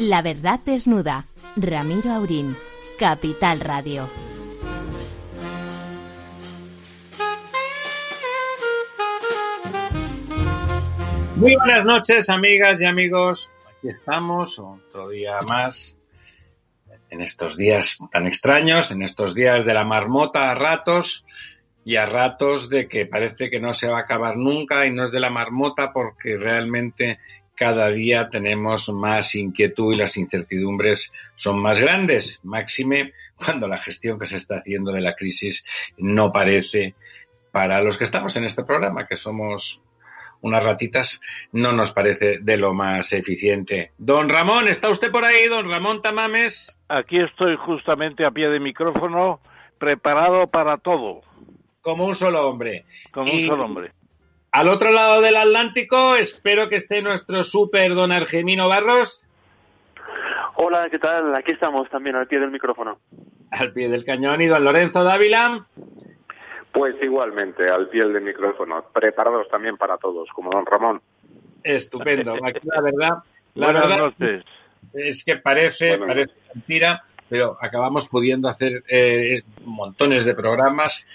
La verdad desnuda. Ramiro Aurín. Capital Radio. Muy buenas noches, amigas y amigos. Aquí estamos, otro día más, en estos días tan extraños, en estos días de la marmota a ratos y a ratos de que parece que no se va a acabar nunca y no es de la marmota porque realmente cada día tenemos más inquietud y las incertidumbres son más grandes, máxime cuando la gestión que se está haciendo de la crisis no parece para los que estamos en este programa, que somos unas ratitas, no nos parece de lo más eficiente. Don Ramón, ¿está usted por ahí, don Ramón Tamames? Aquí estoy justamente a pie de micrófono, preparado para todo. Como un solo hombre. Como un solo hombre. Al otro lado del Atlántico, espero que esté nuestro súper don Argemino Barros. Hola, ¿qué tal? Aquí estamos también al pie del micrófono. Al pie del cañón y don Lorenzo Dávila. Pues igualmente, al pie del micrófono, preparados también para todos, como don Ramón. Estupendo. Aquí la verdad, la Buenas verdad noches. es que parece, parece mentira, pero acabamos pudiendo hacer eh, montones de programas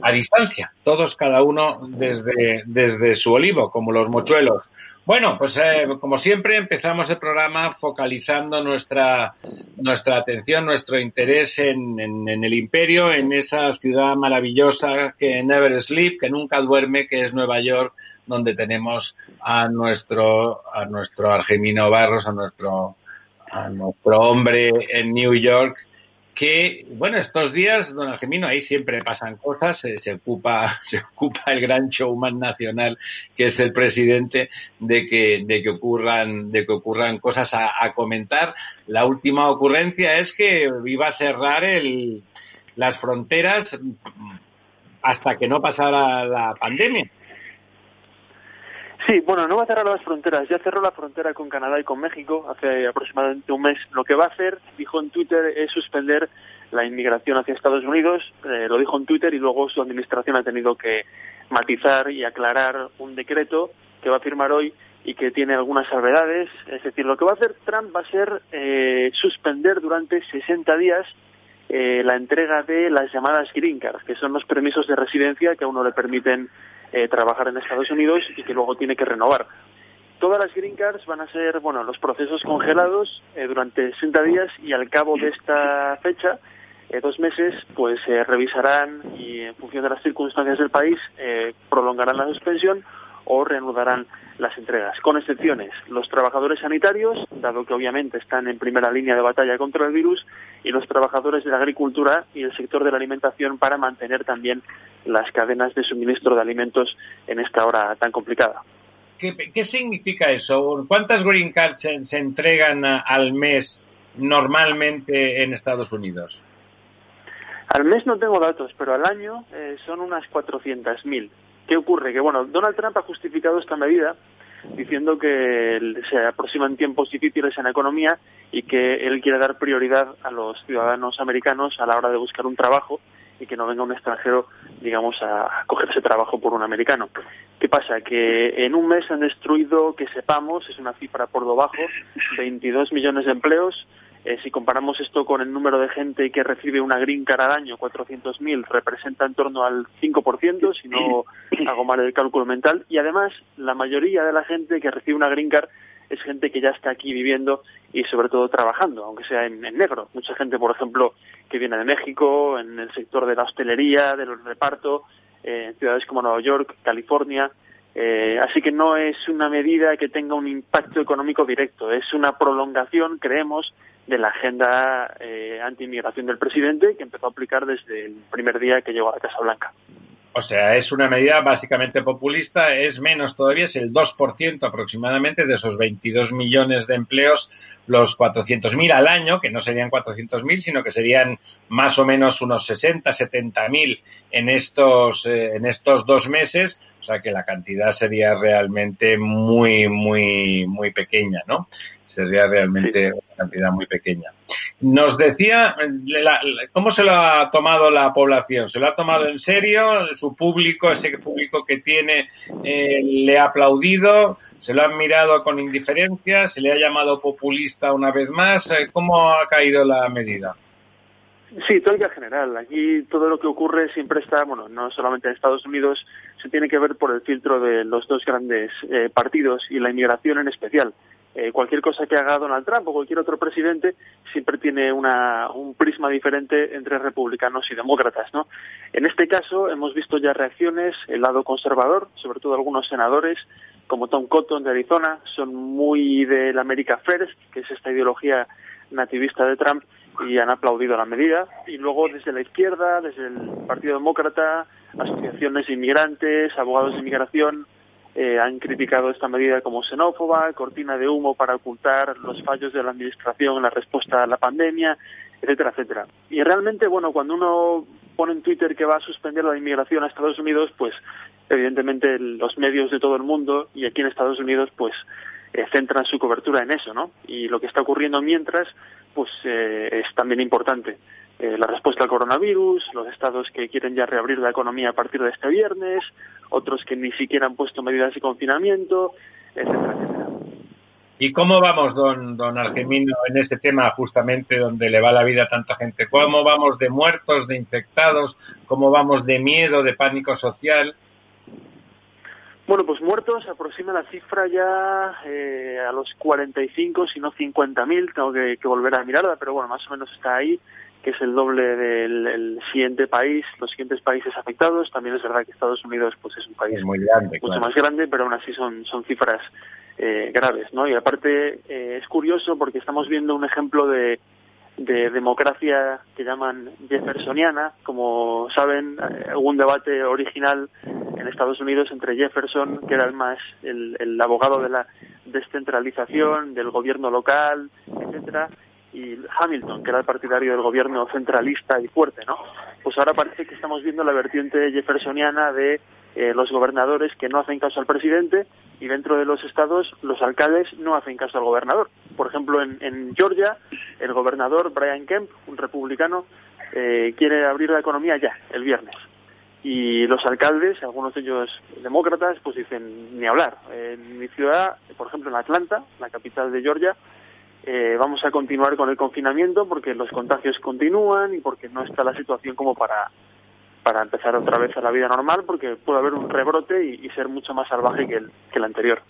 a distancia, todos cada uno desde, desde su olivo, como los mochuelos. Bueno, pues eh, como siempre empezamos el programa focalizando nuestra, nuestra atención, nuestro interés en, en- en el imperio, en esa ciudad maravillosa que never sleep, que nunca duerme, que es Nueva York, donde tenemos a nuestro, a nuestro Argemino Barros, a nuestro, a nuestro hombre en New York, que, bueno, estos días, don Argemino, ahí siempre pasan cosas, eh, se, ocupa, se ocupa el gran showman nacional, que es el presidente, de que, de que ocurran, de que ocurran cosas a, a comentar. La última ocurrencia es que iba a cerrar el, las fronteras hasta que no pasara la pandemia. Sí, bueno, no va a cerrar las fronteras. Ya cerró la frontera con Canadá y con México hace aproximadamente un mes. Lo que va a hacer, dijo en Twitter, es suspender la inmigración hacia Estados Unidos. Eh, lo dijo en Twitter y luego su administración ha tenido que matizar y aclarar un decreto que va a firmar hoy y que tiene algunas salvedades. Es decir, lo que va a hacer Trump va a ser eh, suspender durante 60 días eh, la entrega de las llamadas green cards, que son los permisos de residencia que a uno le permiten eh, trabajar en Estados Unidos y que luego tiene que renovar. Todas las green cards van a ser, bueno, los procesos congelados eh, durante 60 días y al cabo de esta fecha, eh, dos meses, pues se revisarán y en función de las circunstancias del país eh, prolongarán la suspensión o reanudarán las entregas, con excepciones los trabajadores sanitarios, dado que obviamente están en primera línea de batalla contra el virus, y los trabajadores de la agricultura y el sector de la alimentación para mantener también las cadenas de suministro de alimentos en esta hora tan complicada. ¿Qué, qué significa eso? ¿Cuántas green cards se, se entregan a- al mes normalmente en Estados Unidos? Al mes no tengo datos, pero al año eh, son unas 400.000. ¿Qué ocurre? Que bueno, Donald Trump ha justificado esta medida diciendo que se aproximan tiempos difíciles en la economía y que él quiere dar prioridad a los ciudadanos americanos a la hora de buscar un trabajo y que no venga un extranjero, digamos, a cogerse trabajo por un americano. ¿Qué pasa? Que en un mes han destruido, que sepamos, es una cifra por debajo, 22 millones de empleos. Eh, si comparamos esto con el número de gente que recibe una green card al año, 400.000, representa en torno al 5%, si no hago mal el cálculo mental. Y además, la mayoría de la gente que recibe una green card es gente que ya está aquí viviendo y sobre todo trabajando, aunque sea en, en negro. Mucha gente, por ejemplo, que viene de México, en el sector de la hostelería, del reparto, eh, en ciudades como Nueva York, California. Eh, así que no es una medida que tenga un impacto económico directo, es una prolongación, creemos, de la agenda eh, anti-inmigración del presidente que empezó a aplicar desde el primer día que llegó a la Casa Blanca. O sea, es una medida básicamente populista, es menos todavía, es el 2% aproximadamente de esos 22 millones de empleos, los 400.000 al año, que no serían 400.000, sino que serían más o menos unos 60, 70.000 en estos, eh, en estos dos meses, o sea que la cantidad sería realmente muy, muy, muy pequeña, ¿no? Sería realmente una cantidad muy pequeña. Nos decía, ¿cómo se lo ha tomado la población? ¿Se lo ha tomado en serio? ¿Su público, ese público que tiene, eh, le ha aplaudido? ¿Se lo han mirado con indiferencia? ¿Se le ha llamado populista una vez más? Eh, ¿Cómo ha caído la medida? Sí, todo en general. Aquí todo lo que ocurre siempre está, bueno, no solamente en Estados Unidos, se tiene que ver por el filtro de los dos grandes eh, partidos y la inmigración en especial. Eh, cualquier cosa que haga Donald Trump o cualquier otro presidente siempre tiene una, un prisma diferente entre republicanos y demócratas, ¿no? En este caso hemos visto ya reacciones, el lado conservador, sobre todo algunos senadores, como Tom Cotton de Arizona, son muy del America First, que es esta ideología nativista de Trump, y han aplaudido la medida. Y luego desde la izquierda, desde el Partido Demócrata, asociaciones inmigrantes, abogados de inmigración, eh, han criticado esta medida como xenófoba, cortina de humo para ocultar los fallos de la administración en la respuesta a la pandemia, etcétera, etcétera. Y realmente, bueno, cuando uno pone en Twitter que va a suspender la inmigración a Estados Unidos, pues evidentemente los medios de todo el mundo y aquí en Estados Unidos, pues centran su cobertura en eso, ¿no? Y lo que está ocurriendo mientras, pues eh, es también importante. Eh, la respuesta al coronavirus, los estados que quieren ya reabrir la economía a partir de este viernes, otros que ni siquiera han puesto medidas de confinamiento, etcétera, etcétera. ¿Y cómo vamos, don, don Argemino, en este tema justamente donde le va la vida a tanta gente? ¿Cómo vamos de muertos, de infectados? ¿Cómo vamos de miedo, de pánico social? Bueno, pues muertos aproxima la cifra ya eh, a los 45, si no 50.000, tengo que, volver a mirarla, pero bueno, más o menos está ahí, que es el doble del siguiente país, los siguientes países afectados. También es verdad que Estados Unidos pues es un país muy grande, mucho más grande, pero aún así son, son cifras eh, graves, ¿no? Y aparte eh, es curioso porque estamos viendo un ejemplo de, de democracia que llaman jeffersoniana. Como saben, eh, hubo un debate original en Estados Unidos entre Jefferson, que era el más el, abogado de la descentralización, del gobierno local, etcétera, y Hamilton, que era el partidario del gobierno centralista y fuerte, ¿no? Pues ahora parece que estamos viendo la vertiente jeffersoniana de eh, los gobernadores que no hacen caso al presidente y dentro de los estados los alcaldes no hacen caso al gobernador. Por ejemplo, en, Georgia, el gobernador Brian Kemp, un republicano, eh, quiere abrir la economía ya, el viernes. Y los alcaldes, algunos de ellos demócratas, pues dicen ni hablar. En mi ciudad, por ejemplo en Atlanta, la capital de Georgia, eh, vamos a continuar con el confinamiento porque los contagios continúan y porque no está la situación como para para empezar otra vez a la vida normal porque puede haber un rebrote y, ser mucho más salvaje que el, que el anterior.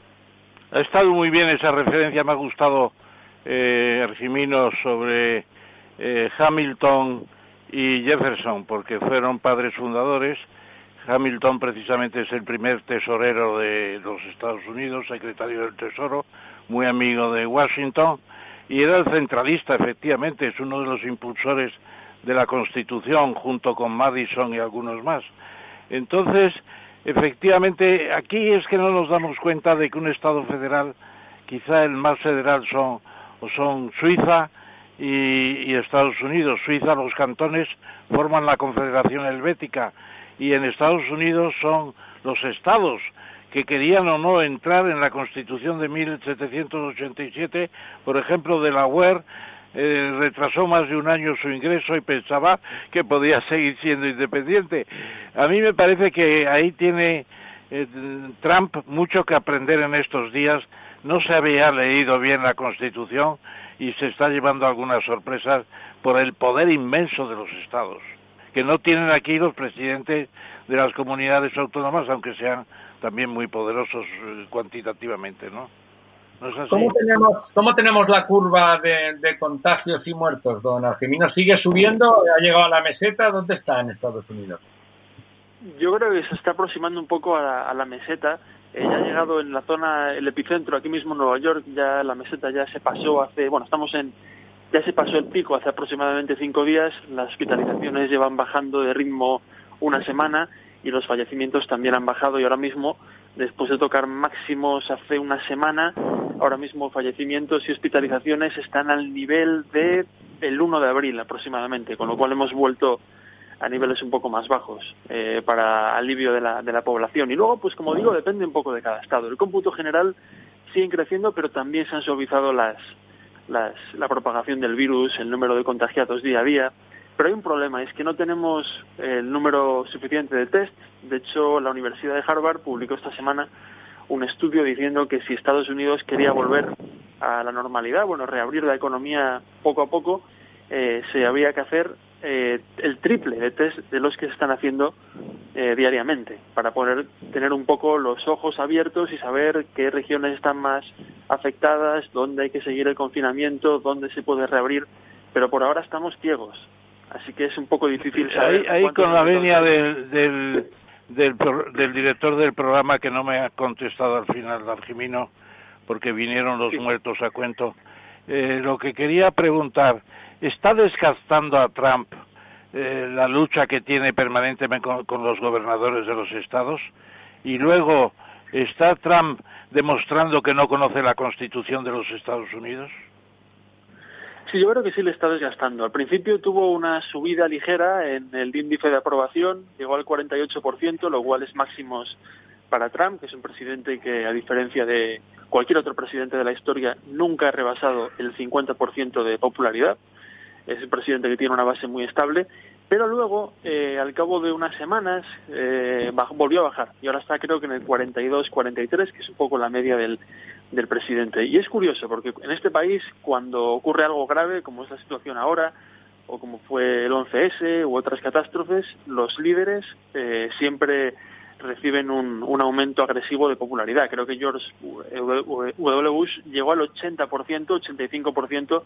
Ha estado muy bien esa referencia, me ha gustado, eh, Argimino, sobre eh, Hamilton y Jefferson, porque fueron padres fundadores. Hamilton precisamente es el primer tesorero de los Estados Unidos, secretario del Tesoro, muy amigo de Washington, y era el centralista, efectivamente, es uno de los impulsores de la Constitución junto con Madison y algunos más. Entonces, efectivamente, aquí es que no nos damos cuenta de que un Estado federal, quizá el más federal son, son Suiza y, Estados Unidos. Suiza, los cantones forman la Confederación Helvética y en Estados Unidos son los estados que querían o no entrar en la Constitución de 1787, por ejemplo, de la UER eh, retrasó más de un año su ingreso y pensaba que podía seguir siendo independiente. A mí me parece que ahí tiene eh, Trump mucho que aprender en estos días. No se había leído bien la Constitución y se está llevando algunas sorpresas por el poder inmenso de los estados, que no tienen aquí los presidentes de las comunidades autónomas, aunque sean también muy poderosos eh, cuantitativamente, ¿no? ¿Cómo, tenemos, ¿Cómo tenemos la curva de, contagios y muertos, don Argemino? ¿Sigue subiendo? ¿Ha llegado a la meseta? ¿Dónde está en Estados Unidos? Yo creo que se está aproximando un poco a la, meseta. Eh, ya ha llegado en la zona, el epicentro, aquí mismo en Nueva York, ya la meseta ya se pasó hace, bueno, estamos en, ya se pasó el pico hace aproximadamente cinco días, las hospitalizaciones llevan bajando de ritmo una semana y los fallecimientos también han bajado y ahora mismo, después de tocar máximos hace una semana, ahora mismo fallecimientos y hospitalizaciones están al nivel de el 1 de abril aproximadamente, con lo cual hemos vuelto a niveles un poco más bajos eh, para alivio de la, de la población. Y luego, pues como digo, depende un poco de cada estado. El cómputo general siguen creciendo, pero también se han suavizado las, las, la propagación del virus, el número de contagiados día a día. Pero hay un problema, es que no tenemos el número suficiente de test. De hecho, la Universidad de Harvard publicó esta semana un estudio diciendo que si Estados Unidos quería volver a la normalidad, bueno, reabrir la economía poco a poco, eh, se había que hacer eh, el triple de test de los que se están haciendo eh, diariamente para poder tener un poco los ojos abiertos y saber qué regiones están más afectadas, dónde hay que seguir el confinamiento, dónde se puede reabrir, pero por ahora estamos ciegos. Así que es un poco difícil saber. Ahí, con la venia del, del, del, director del programa que no me ha contestado al final, Dargimino, porque vinieron los muertos a cuento. Eh, lo que quería preguntar, ¿está desgastando a Trump eh, la lucha que tiene permanentemente con, los gobernadores de los estados? Y luego, ¿está Trump demostrando que no conoce la Constitución de los Estados Unidos? Sí, yo creo que sí le está desgastando. Al principio tuvo una subida ligera en el índice de aprobación, llegó al 48%, lo cual es máximos para Trump, que es un presidente que, a diferencia de cualquier otro presidente de la historia, nunca ha rebasado el 50% de popularidad es un presidente que tiene una base muy estable, pero luego, eh, al cabo de unas semanas, eh, volvió a bajar y ahora está creo que en el 42-43, que es un poco la media del, del presidente. Y es curioso porque en este país, cuando ocurre algo grave, como es la situación ahora, o como fue el 11S u otras catástrofes, los líderes eh, siempre reciben un, un, aumento agresivo de popularidad. Creo que George W. Bush llegó al 80%, 85%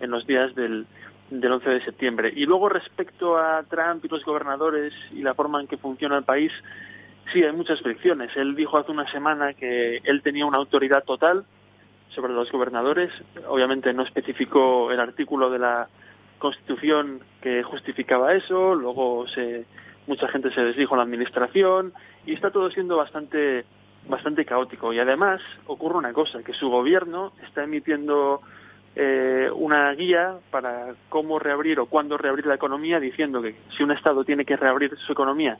en los días del, del 11 de septiembre. Y luego respecto a Trump y los gobernadores y la forma en que funciona el país, sí, hay muchas fricciones. Él dijo hace una semana que él tenía una autoridad total sobre los gobernadores. Obviamente no especificó el artículo de la Constitución que justificaba eso. Luego se, mucha gente se desdijo en la administración y está todo siendo bastante bastante caótico. Y además ocurre una cosa, que su gobierno está emitiendo eh, una guía para cómo reabrir o cuándo reabrir la economía, diciendo que si un Estado tiene que reabrir su economía,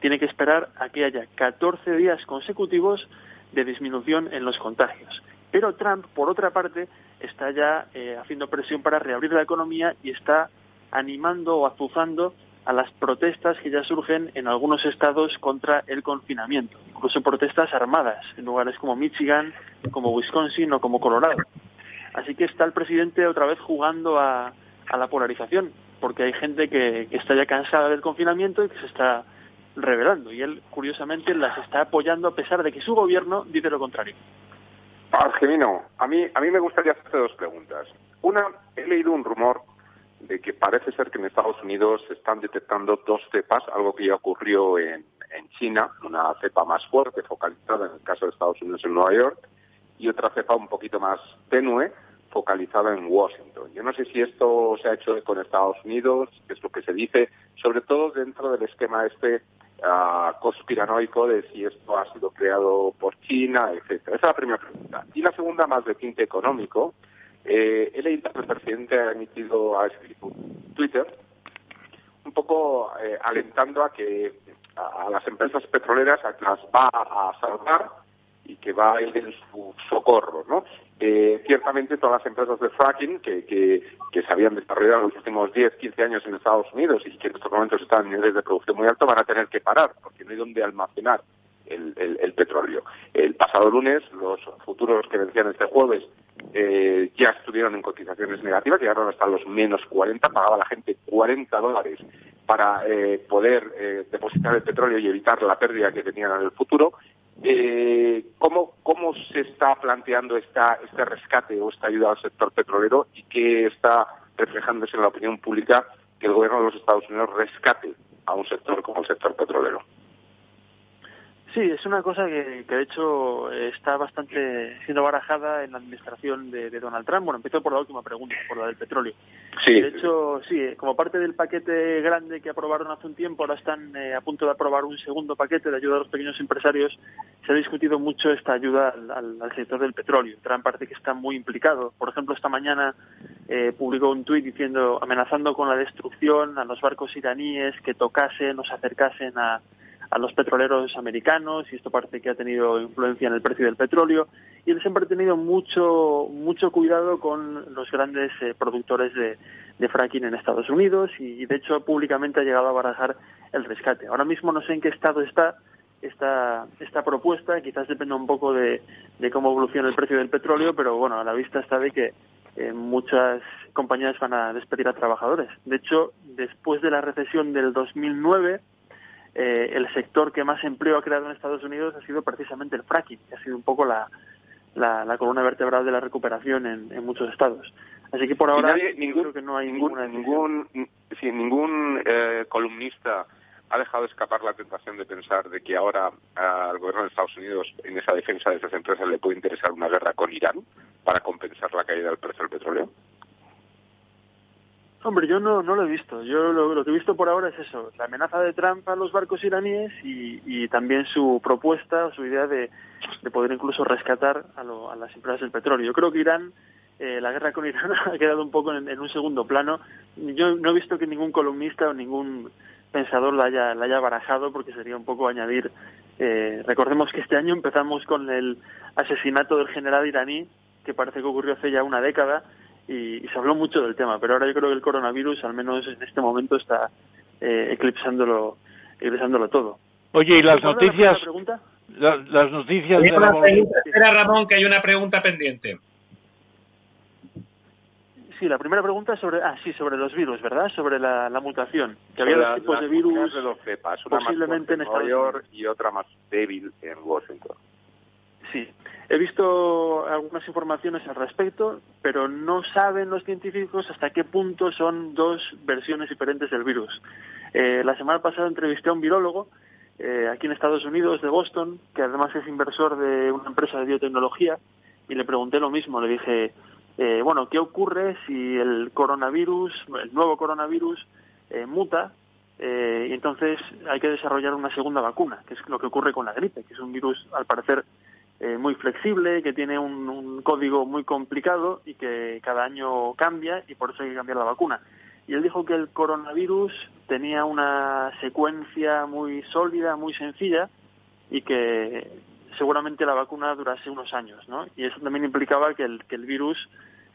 tiene que esperar a que haya 14 días consecutivos de disminución en los contagios. Pero Trump, por otra parte, está ya eh, haciendo presión para reabrir la economía y está animando o azuzando a las protestas que ya surgen en algunos estados contra el confinamiento, incluso protestas armadas en lugares como Michigan, como Wisconsin o como Colorado. Así que está el presidente otra vez jugando a, la polarización, porque hay gente que, está ya cansada del confinamiento y que se está rebelando. Y él, curiosamente, las está apoyando a pesar de que su gobierno dice lo contrario. Argemino, a mí, a mí me gustaría hacerte dos preguntas. Una, he leído un rumor de que parece ser que en Estados Unidos se están detectando dos cepas, algo que ya ocurrió en, en China, una cepa más fuerte, focalizada en el caso de Estados Unidos en Nueva York, y otra cepa un poquito más tenue, focalizada en Washington. Yo no sé si esto se ha hecho con Estados Unidos, es lo que se dice, sobre todo dentro del esquema este uh, conspiranoico de si esto ha sido creado por China, etcétera. Esa es la primera pregunta. Y la segunda, más de tinte económico. Eh, he leído que el presidente ha emitido, ha escrito Twitter, un poco eh, alentando a que a, a las empresas petroleras las va a salvar y que va a ir en su socorro, ¿no? Eh, ciertamente todas las empresas de fracking que, que, se habían desarrollado en los últimos 10, 15 años en Estados Unidos y que en estos momentos están en niveles de producción muy altos van a tener que parar porque no hay donde almacenar el, el, petróleo. El pasado lunes los futuros que vencían este jueves eh, ya estuvieron en cotizaciones negativas, llegaron hasta los menos 40, pagaba la gente 40 dólares para eh, poder eh, depositar el petróleo y evitar la pérdida que tenían en el futuro eh, ¿cómo, ¿Cómo se está planteando esta, este rescate o esta ayuda al sector petrolero y qué está reflejándose en la opinión pública que el gobierno de los Estados Unidos rescate a un sector como el sector petrolero? Sí, es una cosa que, de hecho está bastante siendo barajada en la administración de, Donald Trump. Bueno, empezó por la última pregunta, por la del petróleo. Sí. De hecho, sí, como parte del paquete grande que aprobaron hace un tiempo, ahora están eh, a punto de aprobar un segundo paquete de ayuda a los pequeños empresarios. Se ha discutido mucho esta ayuda al, sector del petróleo. Trump parece que está muy implicado. Por ejemplo, esta mañana eh, publicó un tuit diciendo, amenazando con la destrucción a los barcos iraníes que tocasen o se acercasen a a los petroleros americanos y esto parece que ha tenido influencia en el precio del petróleo y él siempre ha tenido mucho mucho cuidado con los grandes eh, productores de, de, fracking en Estados Unidos y, de hecho públicamente ha llegado a barajar el rescate. Ahora mismo no sé en qué estado está esta, esta propuesta, quizás dependa un poco de, de cómo evoluciona el precio del petróleo, pero bueno, a la vista está de que eh, muchas compañías van a despedir a trabajadores. De hecho, después de la recesión del 2009, eh, el sector que más empleo ha creado en Estados Unidos ha sido precisamente el fracking, que ha sido un poco la, la, columna vertebral de la recuperación en, muchos estados. Así que por ahora ningún, creo que no hay ningún, ningún, ningún eh, columnista ha dejado escapar la tentación de pensar de que ahora al gobierno de Estados Unidos en esa defensa de esas empresas le puede interesar una guerra con Irán para compensar la caída del precio del petróleo. Hombre, yo no, no lo he visto. Yo lo, que he visto por ahora es eso, la amenaza de Trump a los barcos iraníes y, también su propuesta, su idea de, poder incluso rescatar a, las empresas del petróleo. Yo creo que Irán, eh, la guerra con Irán ha quedado un poco en, un segundo plano. Yo no he visto que ningún columnista o ningún pensador la haya, la haya barajado porque sería un poco añadir. Eh, recordemos que este año empezamos con el asesinato del general iraní, que parece que ocurrió hace ya una década y, se habló mucho del tema, pero ahora yo creo que el coronavirus, al menos en este momento, está eh, eclipsándolo, eclipsándolo todo. Oye, ¿y las noticias? las noticias de la... Espera, Ramón, que hay una pregunta pendiente. Sí, la primera pregunta sobre, ah, sí, sobre los virus, ¿verdad? Sobre la, mutación. Que había dos tipos de virus de los cepas, una posiblemente más en Nueva York y otra más débil en Washington. Sí, he visto algunas informaciones al respecto, pero no saben los científicos hasta qué punto son dos versiones diferentes del virus. Eh, la semana pasada entrevisté a un virólogo eh, aquí en Estados Unidos, de Boston, que además es inversor de una empresa de biotecnología, y le pregunté lo mismo. Le dije, eh, bueno, ¿qué ocurre si el coronavirus, el nuevo coronavirus, muta y entonces hay que desarrollar una segunda vacuna, que es lo que ocurre con la gripe, que es un virus, al parecer, eh, muy flexible, que tiene un, código muy complicado y que cada año cambia y por eso hay que cambiar la vacuna. Y él dijo que el coronavirus tenía una secuencia muy sólida, muy sencilla y que seguramente la vacuna durase unos años, ¿no? Y eso también implicaba que el, que el virus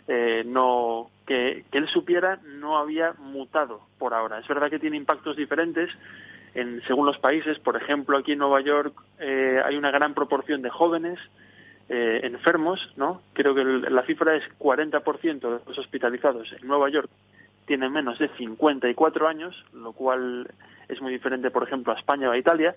eh, no que él supiera no había mutado por ahora. Es verdad que tiene impactos diferentes en, según los países. Por ejemplo, aquí en Nueva York eh, hay una gran proporción de jóvenes eh, enfermos, ¿no? Creo que la cifra es 40% de los hospitalizados en Nueva York tienen menos de 54 años, lo cual es muy diferente, por ejemplo, a España o a Italia,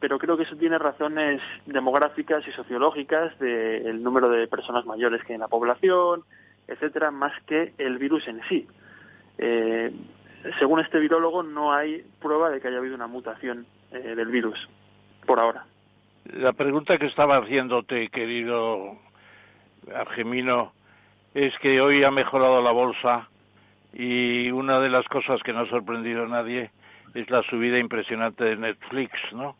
pero creo que eso tiene razones demográficas y sociológicas del número de personas mayores que hay en la población, etcétera, más que el virus en sí. Eh, según este virólogo, no hay prueba de que haya habido una mutación eh, del virus, por ahora. La pregunta que estaba haciéndote, querido Argemino, es que hoy ha mejorado la bolsa y una de las cosas que no ha sorprendido a nadie es la subida impresionante de Netflix, ¿no?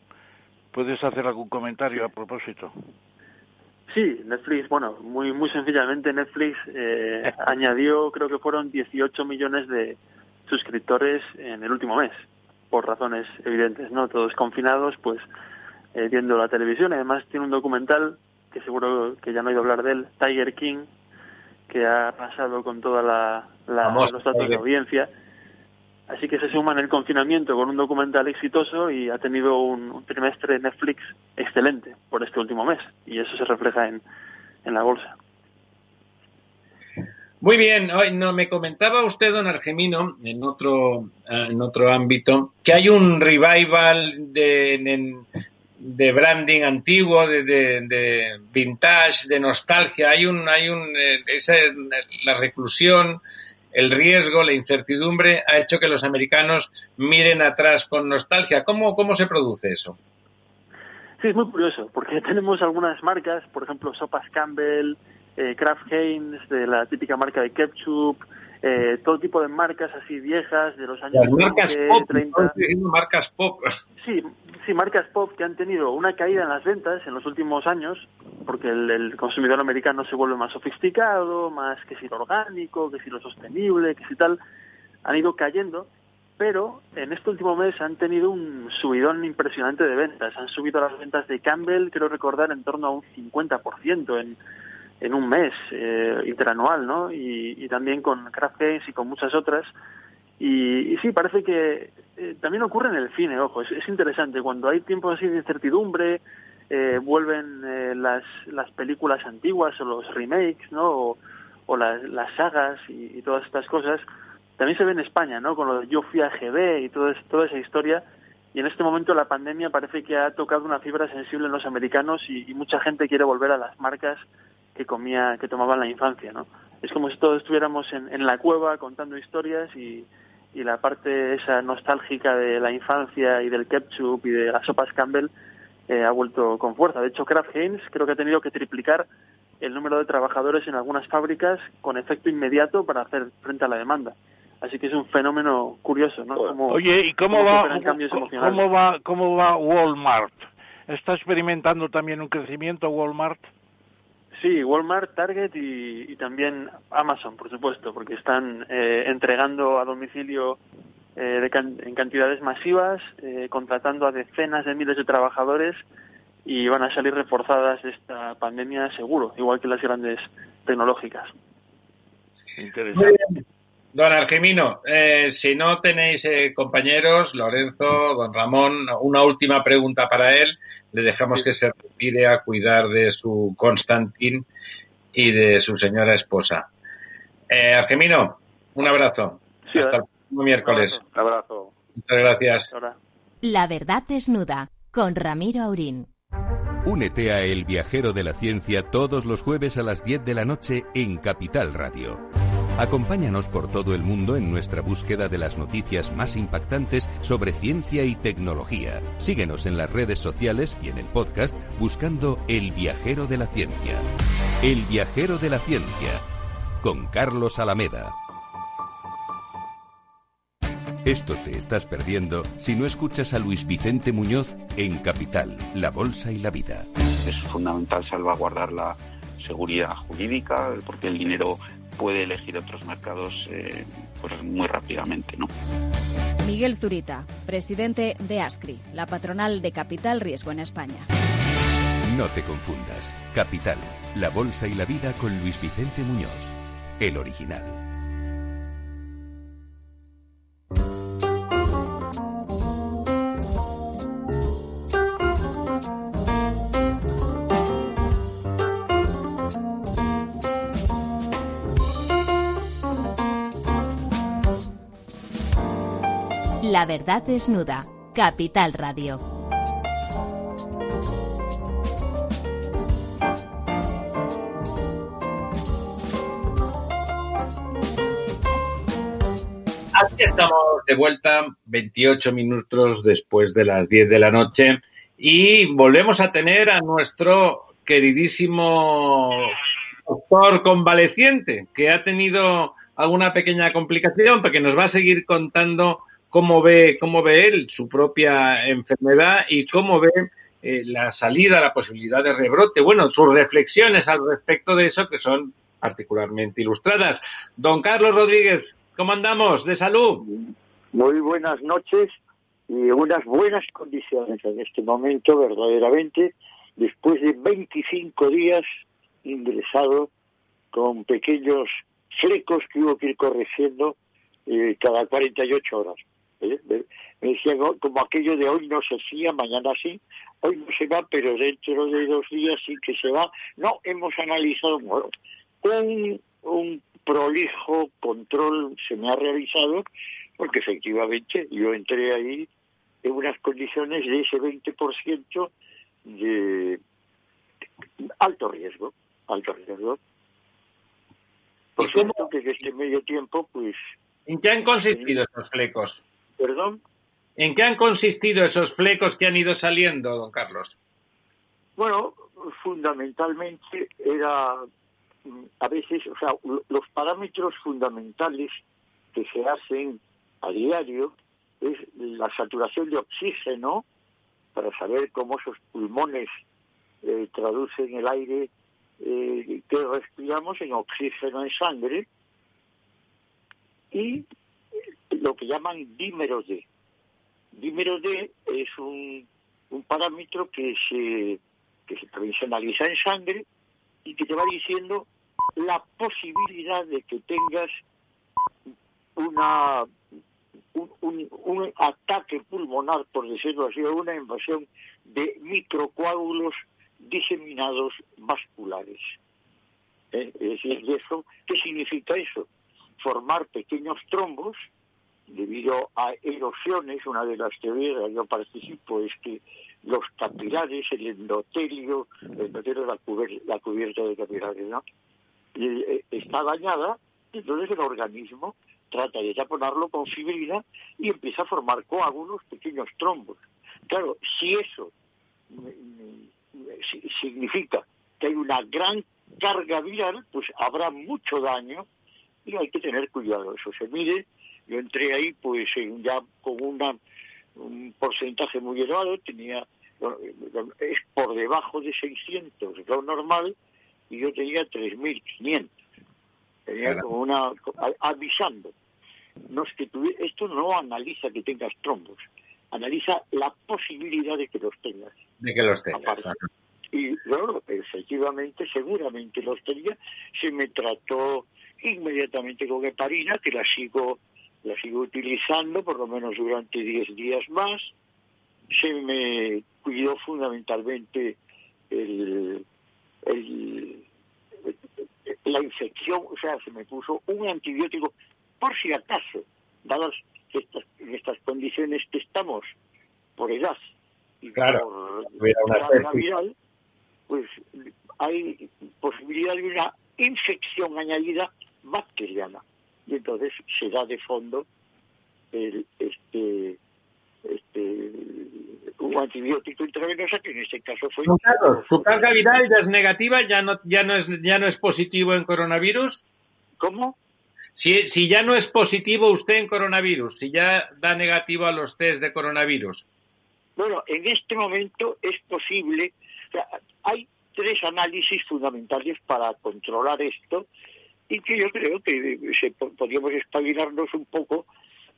¿Puedes hacer algún comentario a propósito? Sí, Netflix, bueno, muy muy sencillamente Netflix eh, añadió, creo que fueron 18 millones de, suscriptores en el último mes, por razones evidentes, ¿no? Todos confinados, pues eh, viendo la televisión. Además tiene un documental que seguro que ya no he oído hablar de él, Tiger King, que ha pasado con toda la, los datos de audiencia. Así que se suma en el confinamiento con un documental exitoso y ha tenido un, un trimestre Netflix excelente por este último mes. Y eso se refleja en, en la bolsa. Muy bien, hoy no me comentaba usted, don Argemino, en otro, eh, en otro ámbito, que hay un revival de, de branding antiguo, de, de, vintage, de nostalgia. Hay un, hay un, eh, esa, la reclusión, el riesgo, la incertidumbre ha hecho que los americanos miren atrás con nostalgia. ¿Cómo, cómo se produce eso? Sí, es muy curioso, porque tenemos algunas marcas, por ejemplo, Sopas Campbell, eh, Kraft Heinz, de la típica marca de ketchup, eh, todo tipo de marcas así viejas de los años marcas 20, pop, 30. Marcas pop. Sí, sí, marcas pop que han tenido una caída en las ventas en los últimos años, porque el, consumidor americano se vuelve más sofisticado, más que si lo orgánico, que si lo sostenible, que si tal, han ido cayendo pero en este último mes han tenido un subidón impresionante de ventas. Han subido las ventas de Campbell, quiero recordar, en torno a un 50% en, en un mes eh, interanual, ¿no? Y, también con Kraft Games y con muchas otras. Y, sí, parece que eh, también ocurre en el cine, ojo, es, es interesante. Cuando hay tiempos así de incertidumbre, eh, vuelven eh, las, las películas antiguas o los remakes, ¿no? O, las, las sagas y, todas estas cosas. También se ve en España, ¿no? Con lo de Yo fui a GB y todo, toda esa historia. Y en este momento la pandemia parece que ha tocado una fibra sensible en los americanos y, mucha gente quiere volver a las marcas que comía, que tomaban la infancia, ¿no? Es como si todos estuviéramos en, en la cueva contando historias y, y la parte esa nostálgica de la infancia y del ketchup y de las sopas Campbell eh, ha vuelto con fuerza. De hecho, Kraft Heinz creo que ha tenido que triplicar el número de trabajadores en algunas fábricas con efecto inmediato para hacer frente a la demanda. Así que es un fenómeno curioso, ¿no? Oye, ¿y cómo, va, cómo, va, cómo va Walmart? ¿Está experimentando también un crecimiento Walmart? Sí, Walmart, Target y, también Amazon, por supuesto, porque están eh, entregando a domicilio eh, en cantidades masivas, eh, contratando a decenas de miles de trabajadores y van a salir reforzadas de esta pandemia seguro, igual que las grandes tecnológicas. Interesante. Don Argemino, eh, si no tenéis compañeros, Lorenzo, don Ramón, una última pregunta para él. Le dejamos que se retire a cuidar de su Constantín y de su señora esposa. Argemino, un abrazo. Hasta miércoles. Un abrazo. Muchas gracias. La verdad desnuda con Ramiro Aurín. Únete a El Viajero de la Ciencia todos los jueves a las 10 de la noche en Capital Radio. Acompáñanos por todo el mundo en nuestra búsqueda de las noticias más impactantes sobre ciencia y tecnología. Síguenos en las redes sociales y en el podcast buscando El Viajero de la Ciencia. El Viajero de la Ciencia con Carlos Alameda. Esto te estás perdiendo si no escuchas a Luis Vicente Muñoz en Capital, La Bolsa y la Vida. Es fundamental salvaguardar la seguridad jurídica porque el dinero puede elegir otros mercados eh, pues muy rápidamente. ¿no? Miguel Zurita, presidente de ASCRI, la patronal de Capital Riesgo en España. No te confundas. Capital, la Bolsa y la Vida con Luis Vicente Muñoz, el original. La verdad desnuda. Capital Radio. Aquí estamos de vuelta, 28 minutos después de las 10 de la noche, y volvemos a tener a nuestro queridísimo doctor convaleciente, que ha tenido alguna pequeña complicación, porque nos va a seguir contando cómo ve, cómo ve él su propia enfermedad y cómo ve eh, la salida, la posibilidad de rebrote. Bueno, sus reflexiones al respecto de eso que son particularmente ilustradas. Don Carlos Rodríguez, ¿cómo andamos? ¿De salud? Muy buenas noches y unas buenas condiciones en este momento, verdaderamente, después de 25 días ingresado con pequeños flecos que hubo que ir corrigiendo eh, cada 48 horas. ¿Eh? Me decían, como aquello de hoy no se hacía, mañana sí, hoy no se va, pero dentro de dos días sí que se va. No, hemos analizado, bueno, un, un prolijo control se me ha realizado, porque efectivamente yo entré ahí en unas condiciones de ese 20% de alto riesgo, alto riesgo. Por supuesto que este medio tiempo, pues... ¿En qué han consistido estos flecos? ¿Perdón? ¿En qué han consistido esos flecos que han ido saliendo, don Carlos? Bueno, fundamentalmente era mm, a veces, o sea, los parámetros fundamentales que se hacen a diario es la saturación de oxígeno para saber cómo esos pulmones eh, traducen el aire eh, que respiramos en oxígeno en sangre y lo que llaman dímero D. Dímero D es un, parámetro que se, que se, analiza en sangre y que te va diciendo la posibilidad de que tengas una un, un, ataque pulmonar, por decirlo así, o una invasión de microcoágulos diseminados vasculares. ¿Eh? Eso, ¿qué significa eso? Formar pequeños trombos debido a erosiones, una de las teorías que yo participo es que los capilares, el endotelio, el endotelio la, la cubierta de capilares, eh, está dañada, entonces el organismo trata de taponarlo con fibrina y empieza a formar coágulos, pequeños trombos. Claro, si eso significa que hay una gran carga viral, pues habrá mucho daño y hay que tener cuidado. Eso se mide. Yo entré ahí pues ya con una, un porcentaje muy elevado, tenía es por debajo de 600 lo normal y yo tenía 3.500. Tenía como una avisando. No es que esto no analiza que tengas trombos, analiza la posibilidad de que los tengas. De que los tengas. Y luego, efectivamente, seguramente los tenía. Se me trató inmediatamente con heparina, que la sigo, la sigo utilizando por lo menos durante 10 días más. Se me cuidó fundamentalmente el, el, la infección, o sea, se me puso un antibiótico por si acaso, dadas estas, en estas condiciones que estamos, por edad y claro, por viral, pues hay posibilidad de una infección añadida bacteriana. Y entonces se da de fondo el, este, este, un antibiótico intravenoso que en este caso fue... ¿su carga viral ya es negativa? ¿Ya no, ya, no es, ¿Ya no es positivo en coronavirus? ¿Cómo? Si, si ya no es positivo usted en coronavirus, si ya da negativo a los test de coronavirus. Bueno, en este momento es posible, hay tres análisis fundamentales para controlar esto y que yo creo que se, podríamos espabilarnos un poco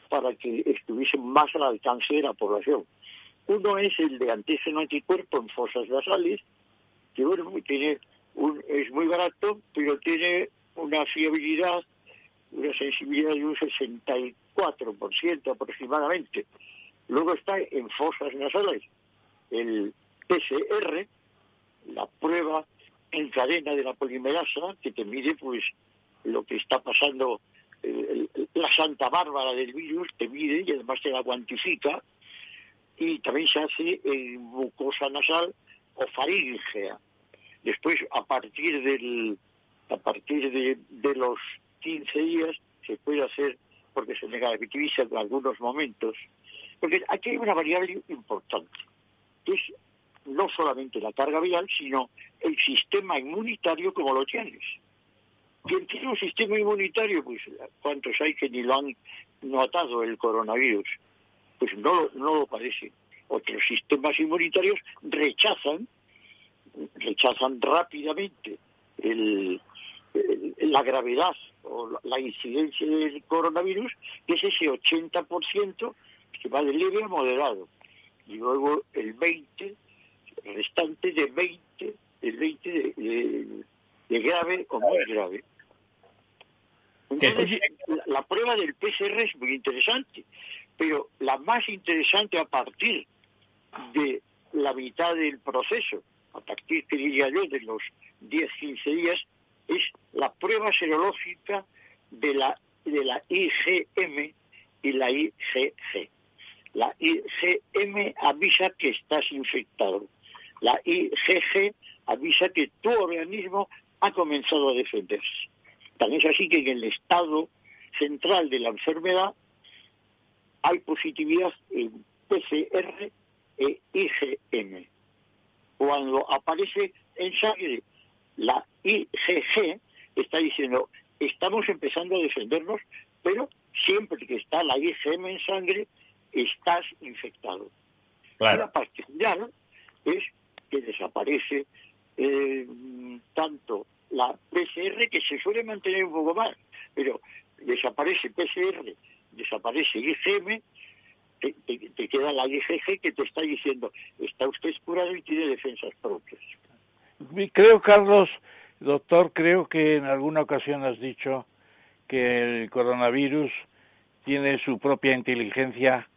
para que estuviesen más al alcance de la población. Uno es el de antígeno anticuerpo en fosas nasales, que bueno, tiene un, es muy barato, pero tiene una fiabilidad, una sensibilidad de un 64% aproximadamente. Luego está en fosas nasales el PCR, la prueba en cadena de la polimerasa, que te mide pues lo que está pasando, eh, la Santa Bárbara del virus, te mide y además te la cuantifica, y también se hace en mucosa nasal o faríngea. Después, a partir del a partir de, de los 15 días, se puede hacer, porque se negativiza en algunos momentos, porque aquí hay una variable importante, que es no solamente la carga viral, sino el sistema inmunitario como lo tienes. Quien tiene un sistema inmunitario, pues cuántos hay que ni lo han notado el coronavirus, pues no, no lo padecen. Otros sistemas inmunitarios rechazan, rechazan rápidamente el, la gravedad o la incidencia del coronavirus, que es ese 80% que va de leve a moderado. Y luego el 20, el restante de 20, el 20 de, de, grave o muy grave. Entonces, la, la, prueba del PCR es muy interesante, pero la más interesante a partir de la mitad del proceso, a partir, que diría yo, de los 10-15 días, es la prueba serológica de la, de la IgM y la IgG. La IgM avisa que estás infectado. La IgG avisa que tu organismo ha comenzado a defenderse. También es así que en el estado central de la enfermedad hay positividad en PCR e IgM. Cuando aparece en sangre la IgG, está diciendo, estamos empezando a defendernos, pero siempre que está la IgM en sangre, estás infectado. Claro. La particular es que desaparece eh, tanto la PCR, que se suele mantener un poco más, pero desaparece PCR desaparece IgM, te, te, queda la IgG que te está diciendo, está usted curado y tiene defensas propias. Creo, Carlos, doctor, creo que en alguna ocasión has dicho que el coronavirus tiene su propia inteligencia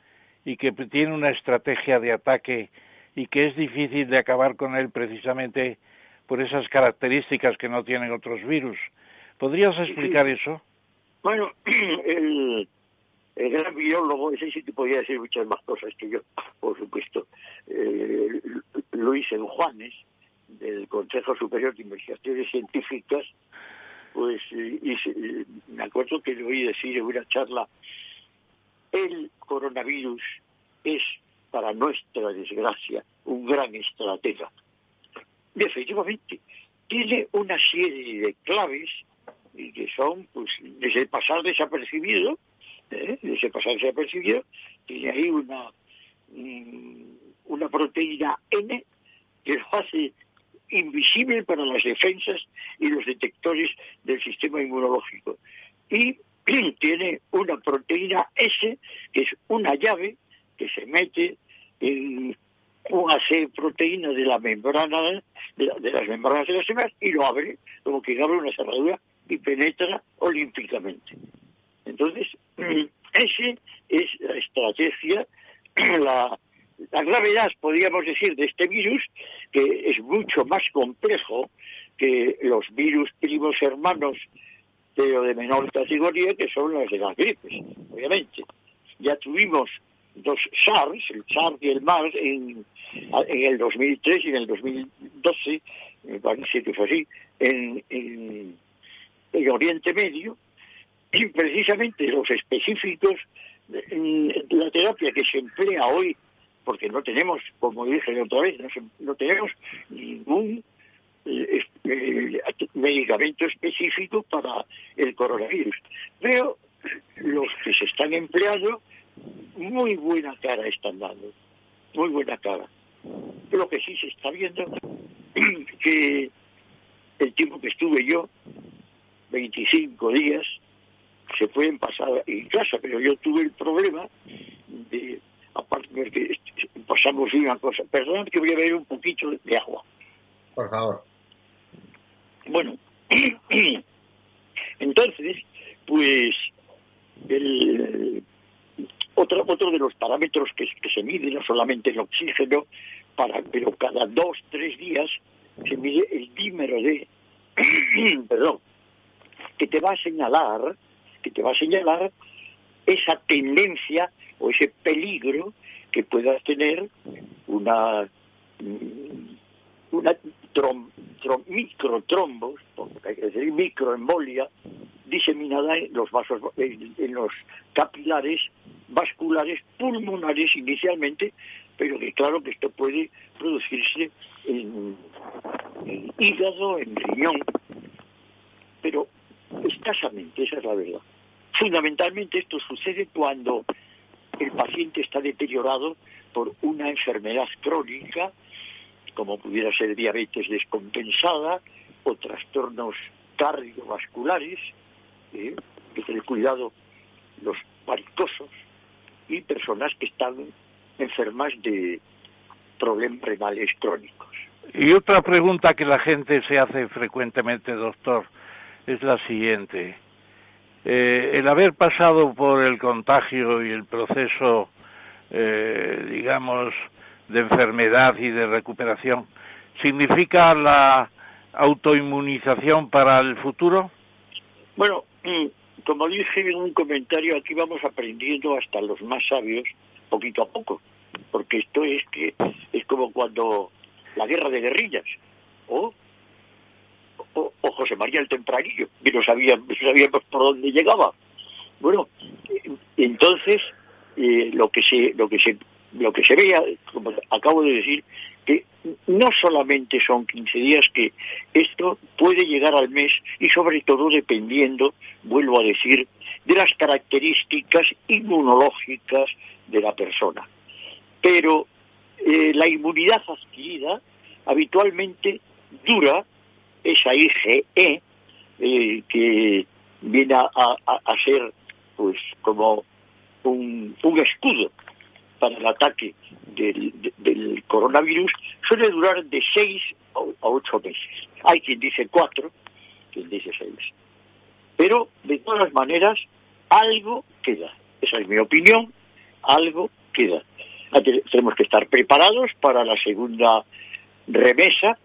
y que tiene una estrategia de ataque y que es difícil de acabar con él precisamente por esas características que no tienen otros virus. ¿Podrías explicar eso? Bueno, el, el gran biólogo, ese sí que podría decir muchas más cosas que yo, por supuesto, eh, Luis Juanes, del Consejo Superior de Investigaciones Científicas, pues y, me acuerdo que le oí decir en una charla, el coronavirus es, para nuestra desgracia, un gran estratega. Efectivamente, tiene una serie de claves que son, pues, desde pasar desapercibido, ¿eh? desde pasar desapercibido, tiene ahí una, mm, una proteína N que lo hace invisible para las defensas y los detectores del sistema inmunológico. Y tiene una proteína S, que es una llave que se mete en una C proteína de la membrana de, las membranas de las células y lo abre como que abre una cerradura y penetra olímpicamente. Entonces, ese es la estrategia, la, la gravedad, podríamos decir, de este virus, que es mucho más complejo que los virus primos hermanos, pero de menor categoría, que son los de las gripes, obviamente. Ya tuvimos dos SARS, el SARS y el MARS, en, en el 2003 y en el 2012, me parece que fue así, en, en, en Oriente Medio, y precisamente los específicos, la terapia que se emplea hoy porque no tenemos, como dije otra vez, no, tenemos ningún eh, eh, medicamento específico para el coronavirus. Pero los que se están empleando, muy buena cara están dando, muy buena cara. Lo que sí se está viendo, que el tiempo que estuve yo, 25 días, se pueden pasar en casa, pero yo tuve el problema de aparte de que pasamos una cosa. Perdón que voy a beber un poquito de agua. Por favor. Bueno, entonces, pues, el, otro, otro de los parámetros que, se mide, no solamente el oxígeno, para, pero cada dos, tres días se mide el dímero de, perdón, que te va a señalar, que te va a señalar esa tendencia o ese peligro que puedas tener una mm, una trom, microtrombos, hay que decir microembolia, diseminada en los vasos, en, los capilares vasculares pulmonares inicialmente, pero que claro que esto puede producirse en hígado, en riñón, pero escasamente, esa es la verdad. Fundamentalmente esto sucede cuando el paciente está deteriorado por una enfermedad crónica, como pudiera ser diabetes descompensada o trastornos cardiovasculares, que tener cuidado los varicosos y personas que están enfermas de problemas renales crónicos. Y otra pregunta que la gente se hace frecuentemente, doctor, es la siguiente. Eh, el haber pasado por el contagio y el proceso, eh, digamos, de enfermedad y de recuperación, ¿significa la autoinmunización para el futuro? Bueno, mm, como dije en un comentario, aquí vamos aprendiendo hasta los más sabios, poquito a poco, porque esto es que es como cuando la guerra de guerrillas, o o, José María el Tempranillo, que no sabíamos, por dónde llegaba. Bueno, entonces eh, lo que se lo que se lo que se vea, como acabo de decir, que no solamente son 15 días, que esto puede llegar al mes y sobre todo dependiendo, vuelvo a decir, de las características inmunológicas de la persona. Pero eh, la inmunidad adquirida habitualmente dura esa IgE eh, que viene a, ser pues como un, escudo para el ataque del, coronavirus suele durar de seis a ocho meses. Hay quien dice cuatro, quien dice seis. Pero, de todas maneras, algo queda. Esa es mi opinión, algo queda. Tenemos que estar preparados para la segunda remesa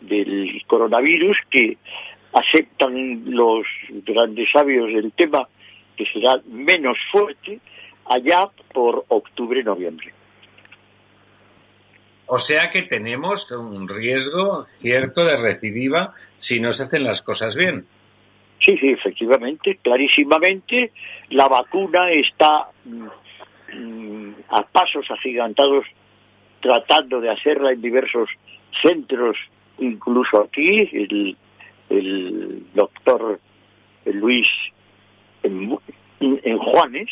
del coronavirus que aceptan los grandes sabios del tema que será menos fuerte allá por octubre-noviembre. O sea que tenemos un riesgo cierto de recidiva si no se hacen las cosas bien. Sí, sí, efectivamente, clarísimamente. La vacuna está mm, a pasos agigantados tratando de hacerla en diversos centros, incluso aquí, el, el doctor Luis en, Juanes,